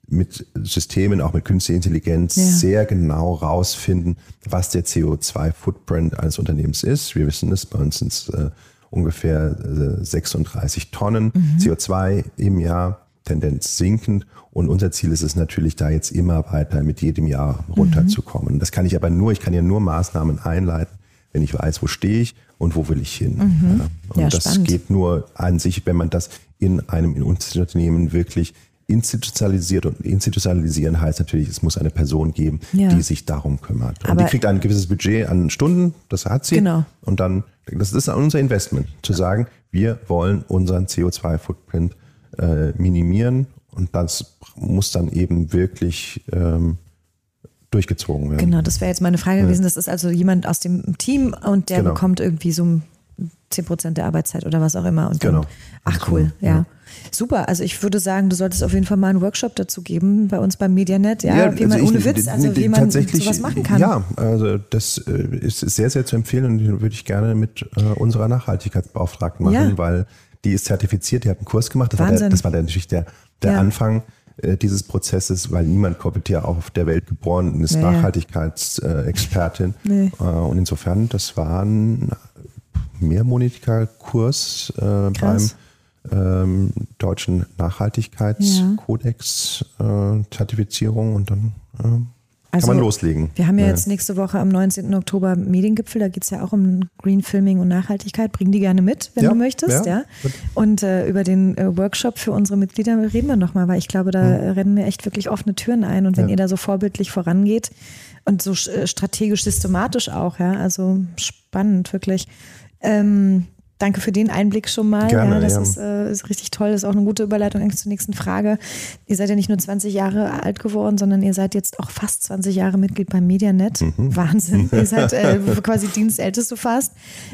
S1: mit Systemen, auch mit künstlicher Intelligenz, ja. sehr genau rausfinden, was der CO2-Footprint eines Unternehmens ist. Wir wissen es, bei uns sind es äh, ungefähr äh, 36 Tonnen mhm. CO2 im Jahr, Tendenz sinkend. Und unser Ziel ist es natürlich, da jetzt immer weiter mit jedem Jahr runterzukommen. Mhm. Das kann ich aber nur, ich kann ja nur Maßnahmen einleiten, wenn ich weiß, wo stehe ich und wo will ich hin. Mhm. Ja. Und ja, das spannend. geht nur an sich, wenn man das in einem Unternehmen wirklich institutionalisiert und institutionalisieren heißt natürlich, es muss eine Person geben, ja. die sich darum kümmert. Und Aber die kriegt ein gewisses Budget an Stunden, das hat sie. Genau. Und dann, das ist unser Investment, zu sagen, wir wollen unseren CO2-Footprint äh, minimieren und das muss dann eben wirklich ähm, durchgezogen werden.
S2: Genau, das wäre jetzt meine Frage gewesen. Das ist also jemand aus dem Team und der genau. bekommt irgendwie so 10 Prozent der Arbeitszeit oder was auch immer. Und
S1: genau.
S2: ach cool, ja. Super, also ich würde sagen, du solltest auf jeden Fall mal einen Workshop dazu geben bei uns beim Medianet, ja, ja wie man also ohne ich, Witz, also wie man sowas machen kann.
S1: Ja, also das äh, ist sehr, sehr zu empfehlen und würde ich gerne mit äh, unserer Nachhaltigkeitsbeauftragten machen, ja. weil die ist zertifiziert, die hat einen Kurs gemacht, das Wahnsinn. war, der, das war der, natürlich der, der ja. Anfang äh, dieses Prozesses, weil niemand kommt ja auf der Welt geboren und ist nee. Nachhaltigkeitsexpertin. Nee. Und insofern, das war ein mehrmonatiger Kurs äh, beim ähm, deutschen Nachhaltigkeitskodex äh, und dann äh, also, kann man loslegen.
S2: Wir haben ja, ja, jetzt nächste Woche am 19. Oktober Mediengipfel, da geht es ja auch um Green Filming und Nachhaltigkeit. Bring die gerne mit, wenn ja, du möchtest. Ja, ja. Und äh, über den äh, Workshop für unsere Mitglieder reden wir nochmal, weil ich glaube, da mhm. rennen wir echt wirklich offene Türen ein. Und wenn ihr da so vorbildlich vorangeht und so äh, strategisch, systematisch auch, ja, also spannend, wirklich. Ähm, Danke für den Einblick schon mal. Gerne, ja, das ja. Ist, äh, ist, richtig toll. Das ist auch eine gute Überleitung eigentlich zur nächsten Frage. Ihr seid ja nicht nur 20 Jahre alt geworden, sondern ihr seid jetzt auch fast 20 Jahre Mitglied beim Medianet. Mhm. Wahnsinn. ihr seid äh, quasi Dienstälteste fast.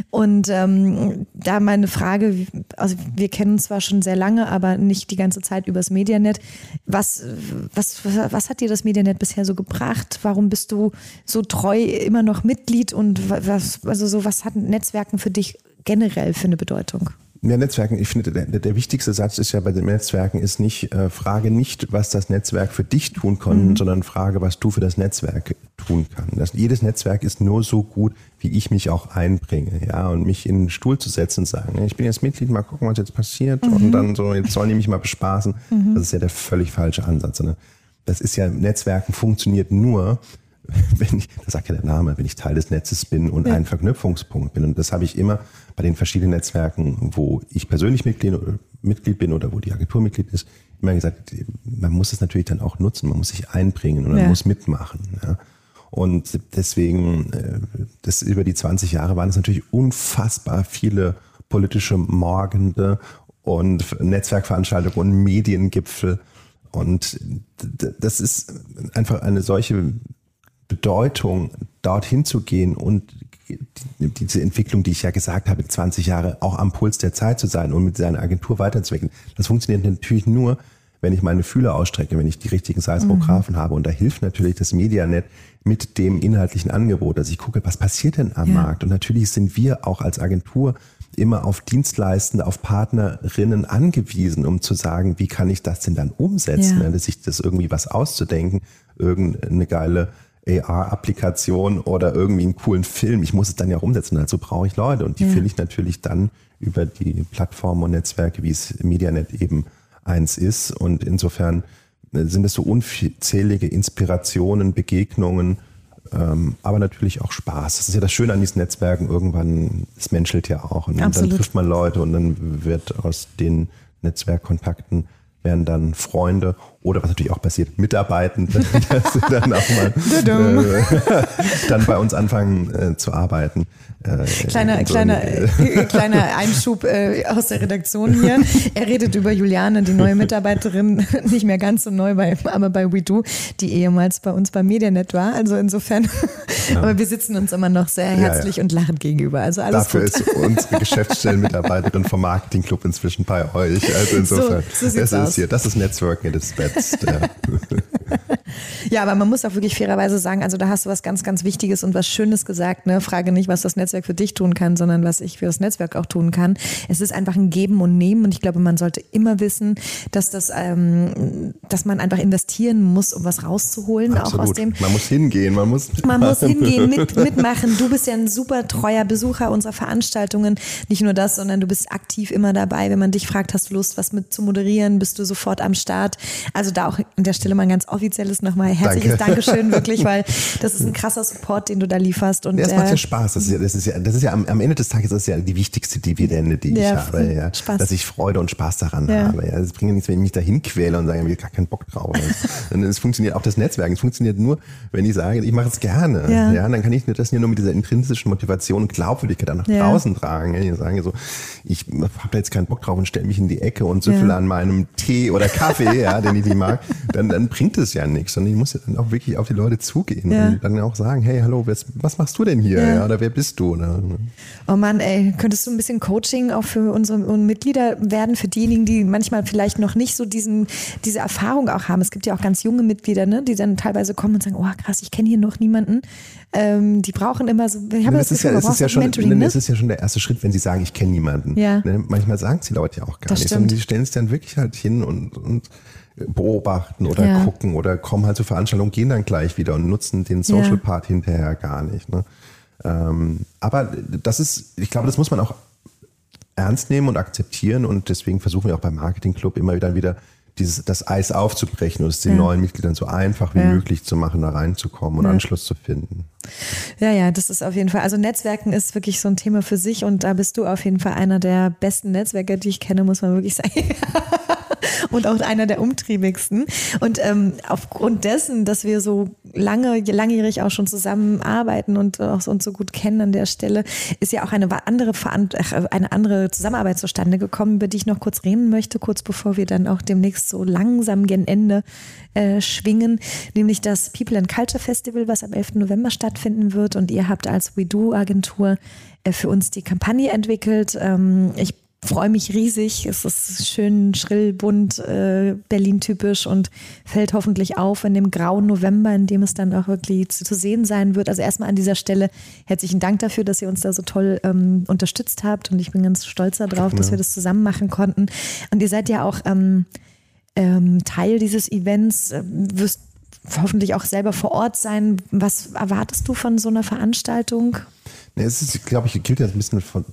S2: Und ähm, da meine Frage, also wir kennen zwar schon sehr lange, aber nicht die ganze Zeit übers Medianet. Was, was, was, was hat dir das Medianet bisher so gebracht? Warum bist du so treu immer noch Mitglied und was, also so, was hat Netzwerken für dich generell für eine Bedeutung?
S1: Ja, Netzwerken, ich finde, der, der wichtigste Satz ist ja bei den Netzwerken ist nicht, äh, frage nicht, was das Netzwerk für dich tun kann, mhm. sondern frage, was du für das Netzwerk tun kannst. Das, jedes Netzwerk ist nur so gut, wie ich mich auch einbringe, ja, und mich in den Stuhl zu setzen und sagen, ich bin jetzt Mitglied, mal gucken, was jetzt passiert, mhm. und dann so, jetzt sollen die mich mal bespaßen. Mhm. Das ist ja der völlig falsche Ansatz, sondern das ist ja, Netzwerken funktioniert nur, wenn ich, das sagt ja der Name, wenn ich Teil des Netzes bin und ja. ein Verknüpfungspunkt bin. Und das habe ich immer bei den verschiedenen Netzwerken, wo ich persönlich Mitglied, Mitglied bin oder wo die Agentur Mitglied ist, immer gesagt, man muss es natürlich dann auch nutzen, man muss sich einbringen und man ja. muss mitmachen. Ja. Und deswegen, äh, das über die 20 Jahre waren es natürlich unfassbar viele politische Morgende und Netzwerkveranstaltungen und Mediengipfel. Und das ist einfach eine solche Bedeutung, dorthin zu gehen und diese Entwicklung, die ich ja gesagt habe, 20 Jahre auch am Puls der Zeit zu sein und mit seiner Agentur weiterzuwickeln. Das funktioniert natürlich nur, wenn ich meine Fühler ausstrecke, wenn ich die richtigen Seismographen mhm. habe. Und da hilft natürlich das Medianet mit dem inhaltlichen Angebot, dass ich gucke, was passiert denn am ja. Markt? Und natürlich sind wir auch als Agentur immer auf Dienstleistende, auf Partnerinnen angewiesen, um zu sagen, wie kann ich das denn dann umsetzen, ja. dass sich das irgendwie was auszudenken, irgendeine geile AR-Applikation oder irgendwie einen coolen Film. Ich muss es dann ja umsetzen. Also brauche ich Leute und die ja. finde ich natürlich dann über die Plattformen und Netzwerke, wie es Medianet eben eins ist. Und insofern äh, sind es so unzählige Inspirationen, Begegnungen, ähm, aber natürlich auch Spaß. Das ist ja das Schöne an diesen Netzwerken. Irgendwann, es menschelt ja auch. Und Absolut. dann trifft man Leute und dann wird aus den Netzwerkkontakten werden dann Freunde oder was natürlich auch passiert, Mitarbeitende, dass sie dann auch mal äh, dann bei uns anfangen äh, zu arbeiten.
S2: Äh, kleiner, so kleiner, äh, kleiner Einschub äh, aus der Redaktion hier. Er redet über Juliane, die neue Mitarbeiterin, nicht mehr ganz so neu, bei, aber bei WeDo, die ehemals bei uns beim Medianet war. Also insofern, ja. aber wir sitzen uns immer noch sehr herzlich ja, ja. und lachend gegenüber. Also alles
S1: Dafür
S2: gut.
S1: ist unsere Geschäftsstellenmitarbeiterin vom Marketingclub inzwischen bei euch. Also insofern, so, so es ist hier, das ist Networking at its best. jetzt.
S2: ja, aber man muss auch wirklich fairerweise sagen, also da hast du was ganz, ganz Wichtiges und was Schönes gesagt. Ne? Frage nicht, was das Netzwerk für dich tun kann, sondern was ich für das Netzwerk auch tun kann. Es ist einfach ein Geben und Nehmen und ich glaube, man sollte immer wissen, dass das, ähm, dass man einfach investieren muss, um was rauszuholen, Absolut. auch aus dem.
S1: Man muss hingehen, man muss.
S2: Man muss hingehen, mit, mitmachen. Du bist ja ein super treuer Besucher unserer Veranstaltungen. Nicht nur das, sondern du bist aktiv immer dabei. Wenn man dich fragt, hast du Lust, was mit zu moderieren, bist du sofort am Start. Also da auch an der Stelle mal ein ganz offizielles nochmal herzliches Danke. Dankeschön, wirklich, weil das ist ein krasser Support, den du da lieferst. Und,
S1: ja, das macht ja Spaß. Das ist ja, das ist ja, das ist ja am, am Ende des Tages das ist ja die wichtigste Dividende, die ja, ich habe. Ja. Spaß. Dass ich Freude und Spaß daran ja. habe. Ja. Es bringt ja nichts, wenn ich mich dahin quäle und sage, ich habe gar keinen Bock drauf. es funktioniert auch das Netzwerk. Es funktioniert nur, wenn ich sage, ich mache es gerne. Ja. ja. Dann kann ich das nur mit dieser intrinsischen Motivation und Glaubwürdigkeit dann nach draußen tragen. Ich sage so, ich habe da jetzt keinen Bock drauf und stelle mich in die Ecke und süffle an meinem Tee oder Kaffee, ja, den ich nicht mag, dann, dann bringt es ja nichts. Und ich muss ja dann auch wirklich auf die Leute zugehen ja. und dann auch sagen, hey, hallo, was, was machst du denn hier? Ja. oder wer bist du? Oder?
S2: Oh Mann, ey, könntest du ein bisschen Coaching auch für unsere Mitglieder werden, für diejenigen, die manchmal vielleicht noch nicht so diesen, diese Erfahrung auch haben. Es gibt ja auch ganz junge Mitglieder, ne, die dann teilweise kommen und sagen, oh krass, ich kenne hier noch niemanden. Ähm, die brauchen immer so,
S1: ich habe das, das Gefühl, ja, es ist ja schon, ne? es ist ja schon der erste Schritt, wenn sie sagen, ich kenne niemanden. Ja. Ne? Manchmal sagen sie Leute ja auch gar das nicht, stimmt. sondern die stellen sich dann wirklich halt hin und, und beobachten oder ja. gucken oder kommen halt zur Veranstaltung, gehen dann gleich wieder und nutzen den Social Part hinterher gar nicht. Ne? Ähm, aber das ist, ich glaube, das muss man auch ernst nehmen und akzeptieren und deswegen versuchen wir auch beim Marketing Club immer wieder wieder dieses, das Eis aufzubrechen und es den ja. neuen Mitgliedern so einfach wie ja. möglich zu machen, da reinzukommen und ja. Anschluss zu finden.
S2: Ja, ja, das ist auf jeden Fall. Also Netzwerken ist wirklich so ein Thema für sich und da bist du auf jeden Fall einer der besten Netzwerker, die ich kenne, muss man wirklich sagen. und auch einer der umtriebigsten. Und ähm, aufgrund dessen, dass wir so lange, langjährig auch schon zusammenarbeiten und auch uns so gut kennen an der Stelle, ist ja auch eine andere, eine andere Zusammenarbeit zustande gekommen, über die ich noch kurz reden möchte, kurz bevor wir dann auch demnächst so langsam gen Ende äh, schwingen, nämlich das People and Culture Festival, was am 11. November stattfinden wird. Und ihr habt als WeDo-Agentur äh, für uns die Kampagne entwickelt. Ähm, ich freue mich riesig. Es ist schön schrill, bunt, äh, Berlin-typisch und fällt hoffentlich auf in dem grauen November, in dem es dann auch wirklich zu, zu sehen sein wird. Also erstmal an dieser Stelle herzlichen Dank dafür, dass ihr uns da so toll ähm, unterstützt habt und ich bin ganz stolz darauf, ja. dass wir das zusammen machen konnten. Und ihr seid ja auch ähm, ähm, Teil dieses Events, äh, wirst hoffentlich auch selber vor Ort sein. Was erwartest du von so einer Veranstaltung?
S1: Es ist, glaube ich, gilt ja ein bisschen von,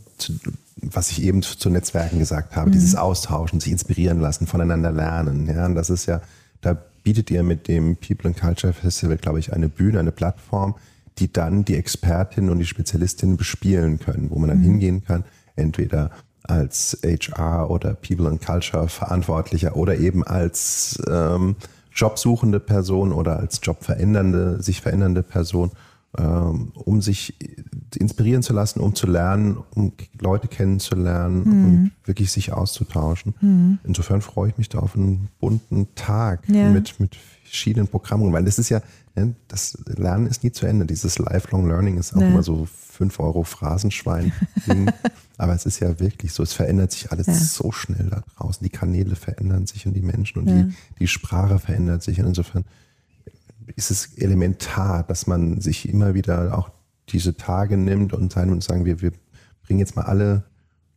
S1: was ich eben zu, Netzwerken gesagt habe, mhm. dieses Austauschen, sich inspirieren lassen, voneinander lernen. Ja, und das ist ja, da bietet ihr mit dem People and Culture Festival, glaube ich, eine Bühne, eine Plattform, die dann die Expertinnen und die Spezialistinnen bespielen können, wo man dann mhm. hingehen kann, entweder als HR oder People and Culture Verantwortlicher oder eben als ähm, jobsuchende Person oder als jobverändernde, sich verändernde Person, um sich inspirieren zu lassen, um zu lernen, um Leute kennenzulernen mhm. und wirklich sich auszutauschen. Mhm. Insofern freue ich mich da auf einen bunten Tag ja. mit, mit verschiedenen Programmen, weil das ist ja, das Lernen ist nie zu Ende. Dieses Lifelong Learning ist auch ja. immer so 5 Euro Phrasenschwein. Aber es ist ja wirklich so, es verändert sich alles ja. so schnell da draußen. Die Kanäle verändern sich und die Menschen und die, die Sprache verändert sich. Und insofern ist es elementar, dass man sich immer wieder auch diese Tage nimmt und sagen, wir, wir bringen jetzt mal alle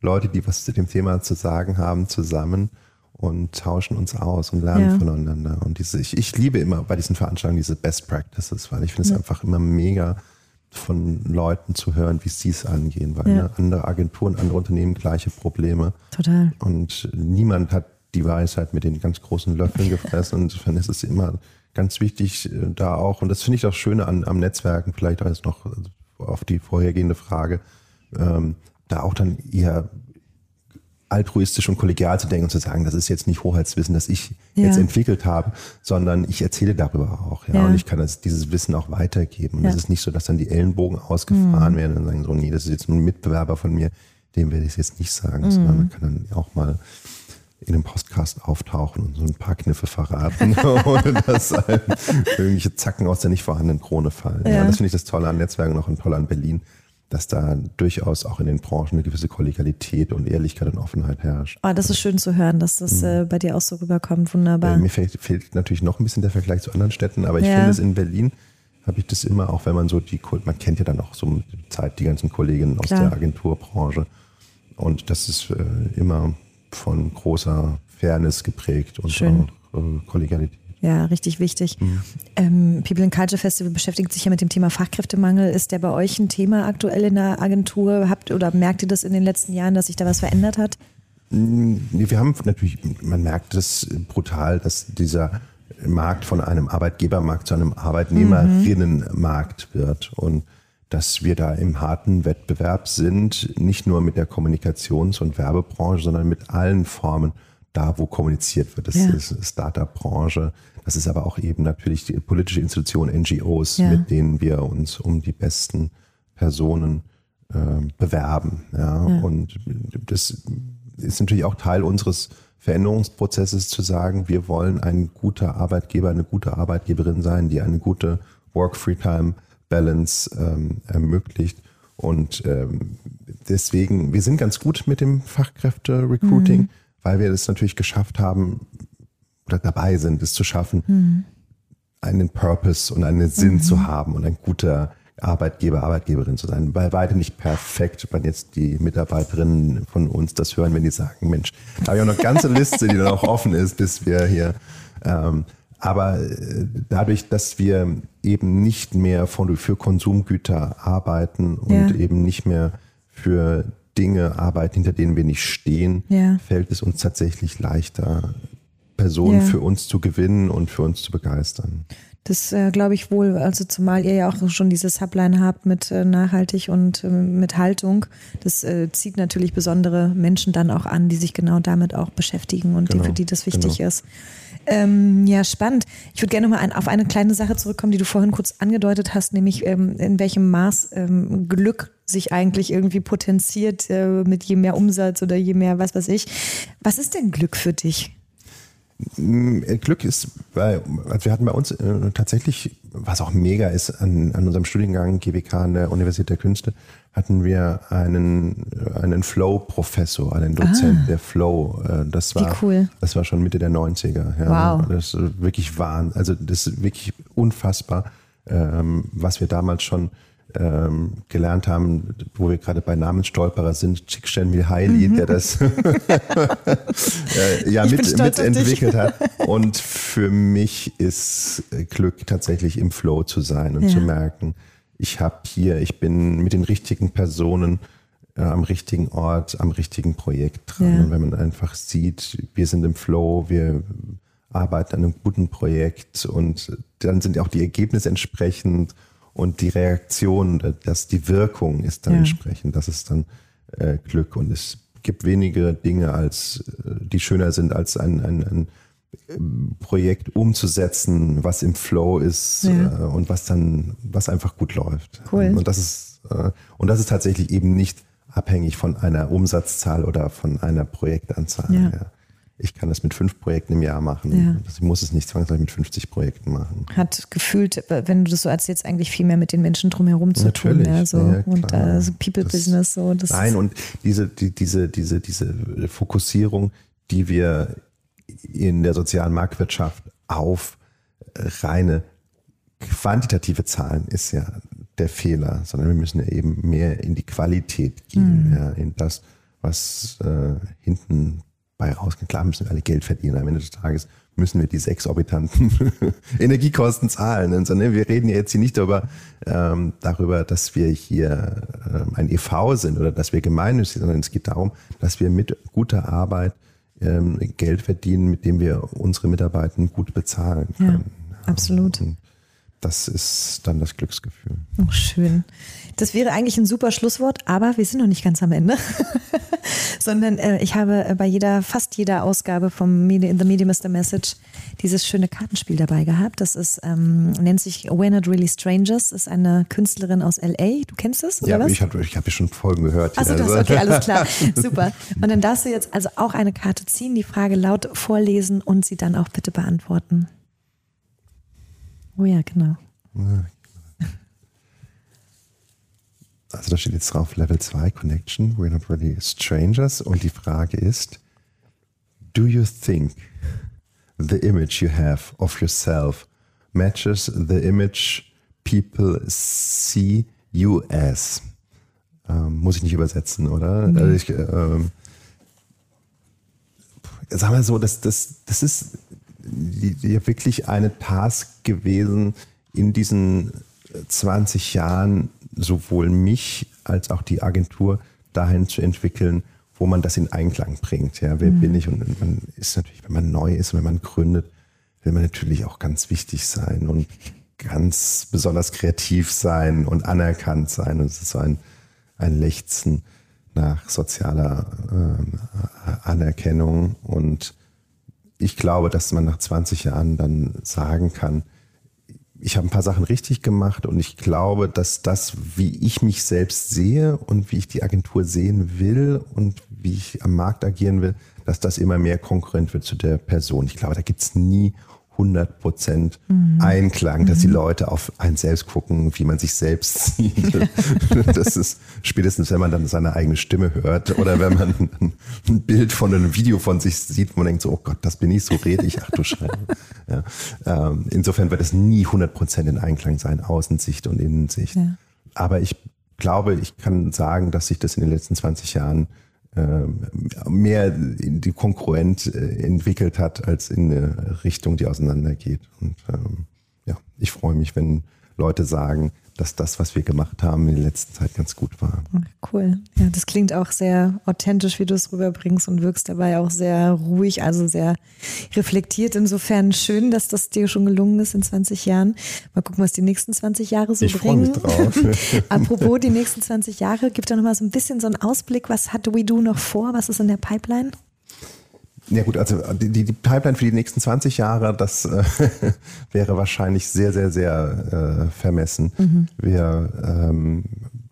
S1: Leute, die was zu dem Thema zu sagen haben, zusammen und tauschen uns aus und lernen ja. voneinander. Und diese, ich, ich liebe immer bei diesen Veranstaltungen diese Best Practices, weil ich finde es ja. einfach immer mega von Leuten zu hören, wie sie es angehen, weil ja. ne, andere Agenturen, andere Unternehmen gleiche Probleme.
S2: Total.
S1: Und niemand hat die Weisheit mit den ganz großen Löffeln gefressen. Und insofern ist es immer ganz wichtig, äh, da auch, und das finde ich auch schöne an, am Netzwerken, vielleicht als noch auf die vorhergehende Frage, ähm, da auch dann eher altruistisch und kollegial zu denken und zu sagen, das ist jetzt nicht Hoheitswissen, das ich ja. jetzt entwickelt habe, sondern ich erzähle darüber auch. Ja, ja. Und ich kann das, dieses Wissen auch weitergeben. Und es ist nicht so, dass dann die Ellenbogen ausgefahren mhm. werden und sagen so, nee, das ist jetzt nur ein Mitbewerber von mir, dem werde ich es jetzt nicht sagen, mhm. sondern man kann dann auch mal in einem Podcast auftauchen und so ein paar Kniffe verraten, ohne dass irgendwelche Zacken aus der nicht vorhandenen Krone fallen. Ja. das finde ich das Tolle an Netzwerken und auch toll an Berlin dass da durchaus auch in den Branchen eine gewisse Kollegialität und Ehrlichkeit und Offenheit herrscht.
S2: Oh, das ist schön zu hören, dass das mhm. äh, bei dir auch so rüberkommt. Wunderbar.
S1: Äh, mir fehlt, fehlt, natürlich noch ein bisschen der Vergleich zu anderen Städten, aber ich ja. finde es in Berlin habe ich das immer, auch wenn man so die, man kennt ja dann auch so mit der Zeit die ganzen Kolleginnen aus Klar. der Agenturbranche. Und das ist äh, immer von großer Fairness geprägt und Schön. auch äh, Kollegialität.
S2: Ja, richtig wichtig. Mhm. Ähm, People in Culture Festival beschäftigt sich ja mit dem Thema Fachkräftemangel. Ist der bei euch ein Thema aktuell in der Agentur? Habt oder merkt ihr das in den letzten Jahren, dass sich da was verändert hat?
S1: Mm, wir haben natürlich, man merkt es brutal, dass dieser Markt von einem Arbeitgebermarkt zu einem Arbeitnehmerinnenmarkt wird und dass wir da im harten Wettbewerb sind, nicht nur mit der Kommunikations- und Werbebranche, sondern mit allen Formen da, wo kommuniziert wird. Das ja. ist Startup-Branche, das ist aber auch eben natürlich die politische Institution, NGOs, ja. mit denen wir uns um die besten Personen äh, bewerben. Ja? ja? Und das ist natürlich auch Teil unseres Veränderungsprozesses zu sagen, wir wollen ein guter Arbeitgeber, eine gute Arbeitgeberin sein, die eine gute Work-Free-Time-Balance ähm, ermöglicht. Und ähm, deswegen, wir sind ganz gut mit dem Fachkräfte-Recruiting, mhm. weil wir es natürlich geschafft haben, oder dabei sind, es zu schaffen, mhm. einen Purpose und einen Sinn mhm. zu haben und ein guter Arbeitgeber, Arbeitgeberin zu sein. Bei weitem nicht perfekt, wenn jetzt die Mitarbeiterinnen von uns das hören, wenn die sagen, Mensch, da habe ich auch noch eine ganze Liste, die dann auch offen ist, bis wir hier. Ähm, aber äh, dadurch, dass wir eben nicht mehr von, für Konsumgüter arbeiten und ja. eben nicht mehr für Dinge arbeiten, hinter denen wir nicht stehen, ja. fällt es uns tatsächlich leichter, Personen ja. für uns zu gewinnen und für uns zu begeistern.
S2: Das äh, glaube ich wohl, also zumal ihr ja auch schon diese Subline habt mit äh, nachhaltig und äh, mit Haltung. Das äh, zieht natürlich besondere Menschen dann auch an, die sich genau damit auch beschäftigen und genau, die, für die das wichtig genau. ist. Ähm, ja, spannend. Ich würde gerne noch mal ein, auf eine kleine Sache zurückkommen, die du vorhin kurz angedeutet hast, nämlich ähm, in welchem Maß ähm, Glück sich eigentlich irgendwie potenziert äh, mit je mehr Umsatz oder je mehr was weiß ich. Was ist denn Glück für dich?
S1: Äh, Glück ist bei, also wir hatten bei uns äh, tatsächlich, was auch mega ist, an, an unserem Studiengang GWK an der Universität der Künste, hatten wir einen, einen Flow-Professor, einen Dozent ah, der Flow. Äh, das war, cool. das war schon Mitte der 90er. Ja. Wow. Das ist wirklich wahr. Also das ist wirklich unfassbar, ähm, was wir damals schon ähm, gelernt haben, wo wir gerade bei Namensstolperer sind, Csikszentmihalyi Mihaili, mhm. der das ja mit, mitentwickelt hat. Und für mich ist Glück tatsächlich im Flow zu sein und ja. zu merken, ich habe hier, ich bin mit den richtigen Personen äh, am richtigen Ort, am richtigen Projekt dran. Ja. Und wenn man einfach sieht, wir sind im Flow, wir arbeiten an einem guten Projekt und dann sind auch die Ergebnisse entsprechend und die Reaktion, dass die Wirkung ist dann ja. entsprechend. Das ist dann äh, Glück und es gibt wenige Dinge, als äh, die schöner sind als ein, ein, ein ähm, Projekt umzusetzen, was im Flow ist ja. äh, und was dann, was einfach gut läuft. Cool. Und das ist äh, und das ist tatsächlich eben nicht abhängig von einer Umsatzzahl oder von einer Projektanzahl. Ja. Ich kann das mit fünf Projekten im Jahr machen. Ja. Ich muss es nicht zwangsläufig mit 50 Projekten machen.
S2: Hat gefühlt, wenn du das so erzählst, eigentlich viel mehr mit den Menschen drumherum zu Natürlich. tun. Ja, so. Ja, und äh, so People-Business. So,
S1: nein, und diese, die, diese, diese, diese Fokussierung, die wir in der sozialen Marktwirtschaft auf reine quantitative Zahlen ist ja der Fehler, sondern wir müssen ja eben mehr in die Qualität gehen, mhm. ja, in das, was äh, hinten bei rausgehen. Klar müssen wir alle Geld verdienen. Am Ende des Tages müssen wir diese exorbitanten Energiekosten zahlen. Und so, ne? Wir reden ja jetzt hier nicht darüber, ähm, darüber, dass wir hier ähm, ein EV sind oder dass wir gemeinnützig sind, sondern es geht darum, dass wir mit guter Arbeit ähm, Geld verdienen, mit dem wir unsere Mitarbeiter gut bezahlen können.
S2: Ja, absolut. Und
S1: das ist dann das Glücksgefühl.
S2: Oh, schön. Das wäre eigentlich ein super Schlusswort, aber wir sind noch nicht ganz am Ende. Sondern äh, ich habe äh, bei jeder, fast jeder Ausgabe vom Medi The Medium is the Message dieses schöne Kartenspiel dabei gehabt. Das ist, ähm, nennt sich We're Not Really Strangers, ist eine Künstlerin aus LA. Du kennst es?
S1: Ja, was? ich habe ich hab ja schon Folgen gehört.
S2: Achso, das, okay, alles klar. Super. Und dann darfst du jetzt also auch eine Karte ziehen, die Frage laut vorlesen und sie dann auch bitte beantworten. Oh ja, genau.
S1: Also da steht jetzt drauf Level 2 Connection, we're not really strangers. Und die Frage ist, do you think the image you have of yourself matches the image people see you as? Ähm, muss ich nicht übersetzen, oder? Mhm. Also ich, ähm, sagen wir so, das, das, das ist ja wirklich eine Task gewesen in diesen 20 Jahren sowohl mich als auch die Agentur dahin zu entwickeln, wo man das in Einklang bringt. Ja, wer mhm. bin ich? Und man ist natürlich, wenn man neu ist, wenn man gründet, will man natürlich auch ganz wichtig sein und ganz besonders kreativ sein und anerkannt sein. Und es ist so ein, ein Lechzen nach sozialer äh, Anerkennung. Und ich glaube, dass man nach 20 Jahren dann sagen kann, ich habe ein paar Sachen richtig gemacht und ich glaube, dass das, wie ich mich selbst sehe und wie ich die Agentur sehen will und wie ich am Markt agieren will, dass das immer mehr konkurrent wird zu der Person. Ich glaube, da gibt's nie 100 Prozent mhm. Einklang, dass mhm. die Leute auf einen selbst gucken, wie man sich selbst sieht. das ist spätestens, wenn man dann seine eigene Stimme hört oder wenn man ein Bild von einem Video von sich sieht, wo man denkt so, oh Gott, das bin ich, so rede ich, ach du Scheiße. Ja. Ähm, insofern wird es nie 100 Prozent in Einklang sein, Außensicht und Innensicht. Ja. Aber ich glaube, ich kann sagen, dass sich das in den letzten 20 Jahren mehr in die Konkurrent äh, entwickelt hat, als in eine Richtung, die auseinandergeht. Und ähm, ja, ich freue mich, wenn Leute sagen, dass das, was wir gemacht haben, in der letzten Zeit ganz gut war.
S2: Cool. Ja, das klingt auch sehr authentisch, wie du es rüberbringst und wirkst dabei auch sehr ruhig, also sehr reflektiert. Insofern schön, dass das dir schon gelungen ist in 20 Jahren. Mal gucken, was die nächsten 20 Jahre so
S1: ich
S2: bringen.
S1: Mich drauf.
S2: Apropos die nächsten 20 Jahre, gibt da noch mal so ein bisschen so einen Ausblick. Was hat We Do noch vor? Was ist in der Pipeline?
S1: Ja gut, also die, die Pipeline für die nächsten 20 Jahre, das äh, wäre wahrscheinlich sehr, sehr, sehr äh, vermessen. Mhm. Wir ähm,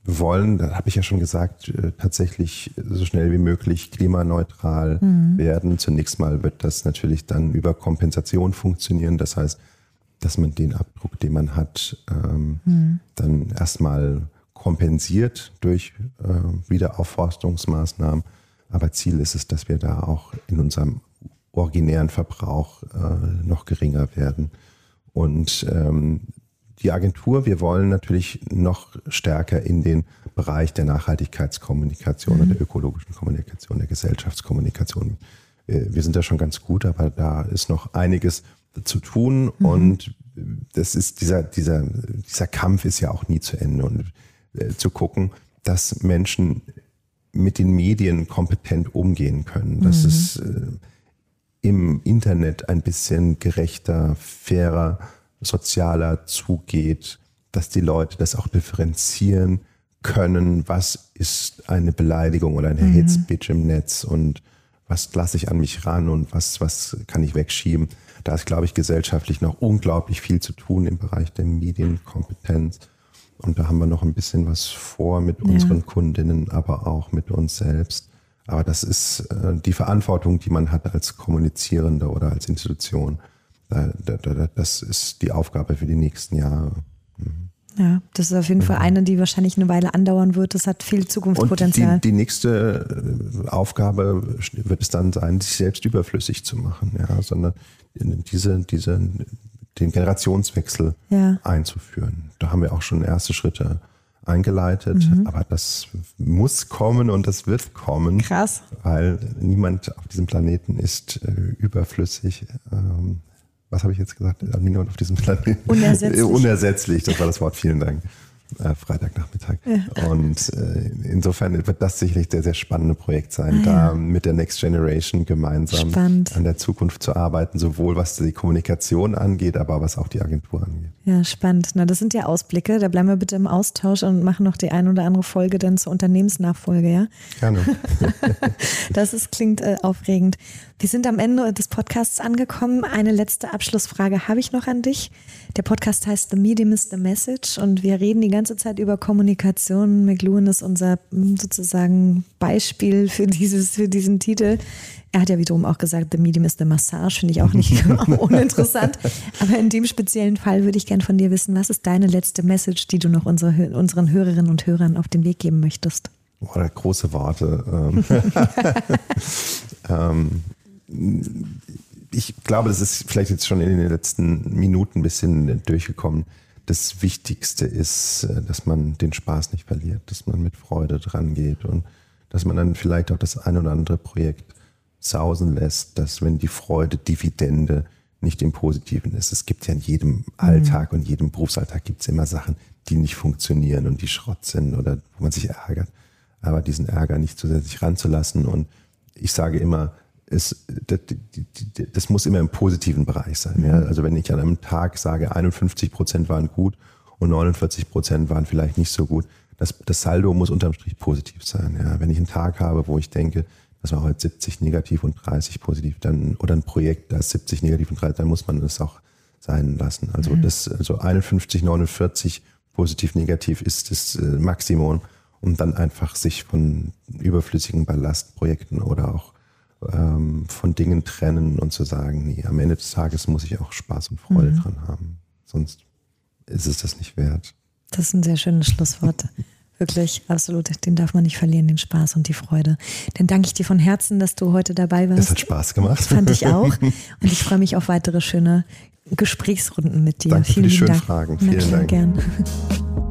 S1: wollen, da habe ich ja schon gesagt, äh, tatsächlich so schnell wie möglich klimaneutral mhm. werden. Zunächst mal wird das natürlich dann über Kompensation funktionieren. Das heißt, dass man den Abdruck, den man hat, ähm, mhm. dann erstmal kompensiert durch äh, Wiederaufforstungsmaßnahmen aber Ziel ist es, dass wir da auch in unserem originären Verbrauch äh, noch geringer werden. Und ähm, die Agentur, wir wollen natürlich noch stärker in den Bereich der Nachhaltigkeitskommunikation mhm. und der ökologischen Kommunikation, der Gesellschaftskommunikation. Wir, wir sind da schon ganz gut, aber da ist noch einiges zu tun mhm. und das ist dieser, dieser, dieser Kampf ist ja auch nie zu Ende und äh, zu gucken, dass Menschen mit den Medien kompetent umgehen können. Das mhm. ist, äh, im Internet ein bisschen gerechter, fairer, sozialer zugeht, dass die Leute das auch differenzieren können, was ist eine Beleidigung oder eine mhm. Hate Speech im Netz und was lasse ich an mich ran und was, was kann ich wegschieben. Da ist, glaube ich, gesellschaftlich noch unglaublich viel zu tun im Bereich der Medienkompetenz. Und da haben wir noch ein bisschen was vor mit unseren ja. Kundinnen, aber auch mit uns selbst. Aber das ist äh, die Verantwortung, die man hat als Kommunizierende oder als Institution. Da, da, da, das ist die Aufgabe für die nächsten Jahre.
S2: Mhm. Ja, das ist auf jeden Fall mhm. eine, die wahrscheinlich eine Weile andauern wird. Das hat viel Zukunftspotenzial.
S1: Und die, die nächste äh, Aufgabe wird es dann sein, sich selbst überflüssig zu machen, ja, sondern diese, diese, den Generationswechsel ja. einzuführen. Da haben wir auch schon erste Schritte eingeleitet, mhm. aber das muss kommen und das wird kommen.
S2: Krass.
S1: Weil niemand auf diesem Planeten ist äh, überflüssig. Ähm, was habe ich jetzt gesagt? Niemand auf diesem Planeten.
S2: Unersetzlich.
S1: Unersetzlich, das war das Wort. Vielen Dank äh, Freitagnachmittag. Ja. Und äh, insofern wird das sicherlich sehr, sehr spannende Projekt sein, ah, da ja. mit der Next Generation gemeinsam
S2: Spannend.
S1: an der Zukunft zu arbeiten, sowohl was die Kommunikation angeht, aber was auch die Agentur angeht.
S2: Ja, spannend. Na, das sind ja Ausblicke. Da bleiben wir bitte im Austausch und machen noch die ein oder andere Folge dann zur Unternehmensnachfolge, ja?
S1: Gerne.
S2: das ist, klingt äh, aufregend. Wir sind am Ende des Podcasts angekommen. Eine letzte Abschlussfrage habe ich noch an dich. Der Podcast heißt The Medium is the Message und wir reden die ganze Zeit über Kommunikation. McLuhan ist unser hm, sozusagen Beispiel für, dieses, für diesen Titel. Er hat ja wiederum auch gesagt, The Medium is the Massage, finde ich auch nicht uninteressant. Aber in dem speziellen Fall würde ich gerne von dir wissen, was ist deine letzte Message, die du noch unsere, unseren Hörerinnen und Hörern auf den Weg geben möchtest?
S1: Boah, große Worte. Ähm, ähm ich glaube, das ist vielleicht jetzt schon in den letzten Minuten ein bisschen durchgekommen. Das Wichtigste ist, äh, dass man den Spaß nicht verliert, dass man mit Freude dran geht und dass man dann vielleicht auch das ein oder andere Projekt sausen lässt, dass wenn die Freude Dividende nicht im Positiven ist. Es gibt ja in jedem mhm. Alltag und jedem Berufsalltag gibt es immer Sachen, die nicht funktionieren und die Schrott sind oder wo man sich ärgert. Aber diesen Ärger nicht zusätzlich ranzulassen und ich sage immer, ist, das, das, muss immer im positiven Bereich sein. Ja? Mhm. Also wenn ich an einem Tag sage, 51 Prozent waren gut und 49 Prozent waren vielleicht nicht so gut, das, das Saldo muss unterm Strich positiv sein. Ja? Wenn ich einen Tag habe, wo ich denke, das war heute 70 negativ und 30 positiv, dann oder ein Projekt, da ist 70 negativ und 30, dann muss man das auch sein lassen. Also mhm. das, also 51, 49 positiv, negativ ist das äh, Maximum, um dann einfach sich von überflüssigen Ballastprojekten oder auch ähm, von Dingen trennen und zu sagen, nee, am Ende des Tages muss ich auch Spaß und Freude mhm. dran haben. Sonst ist es das nicht wert.
S2: Das ist ein sehr schönes Schlusswort. Wirklich, absolut. Den darf man nicht verlieren, den Spaß und die Freude. Dann danke ich dir von Herzen, dass du heute dabei warst.
S1: Es hat Spaß gemacht.
S2: Fand ich auch. Und ich freue mich auf weitere schöne Gesprächsrunden mit dir.
S1: Danke Vielen für die schönen Dank. Fragen. Vielen Dank.
S2: Gern.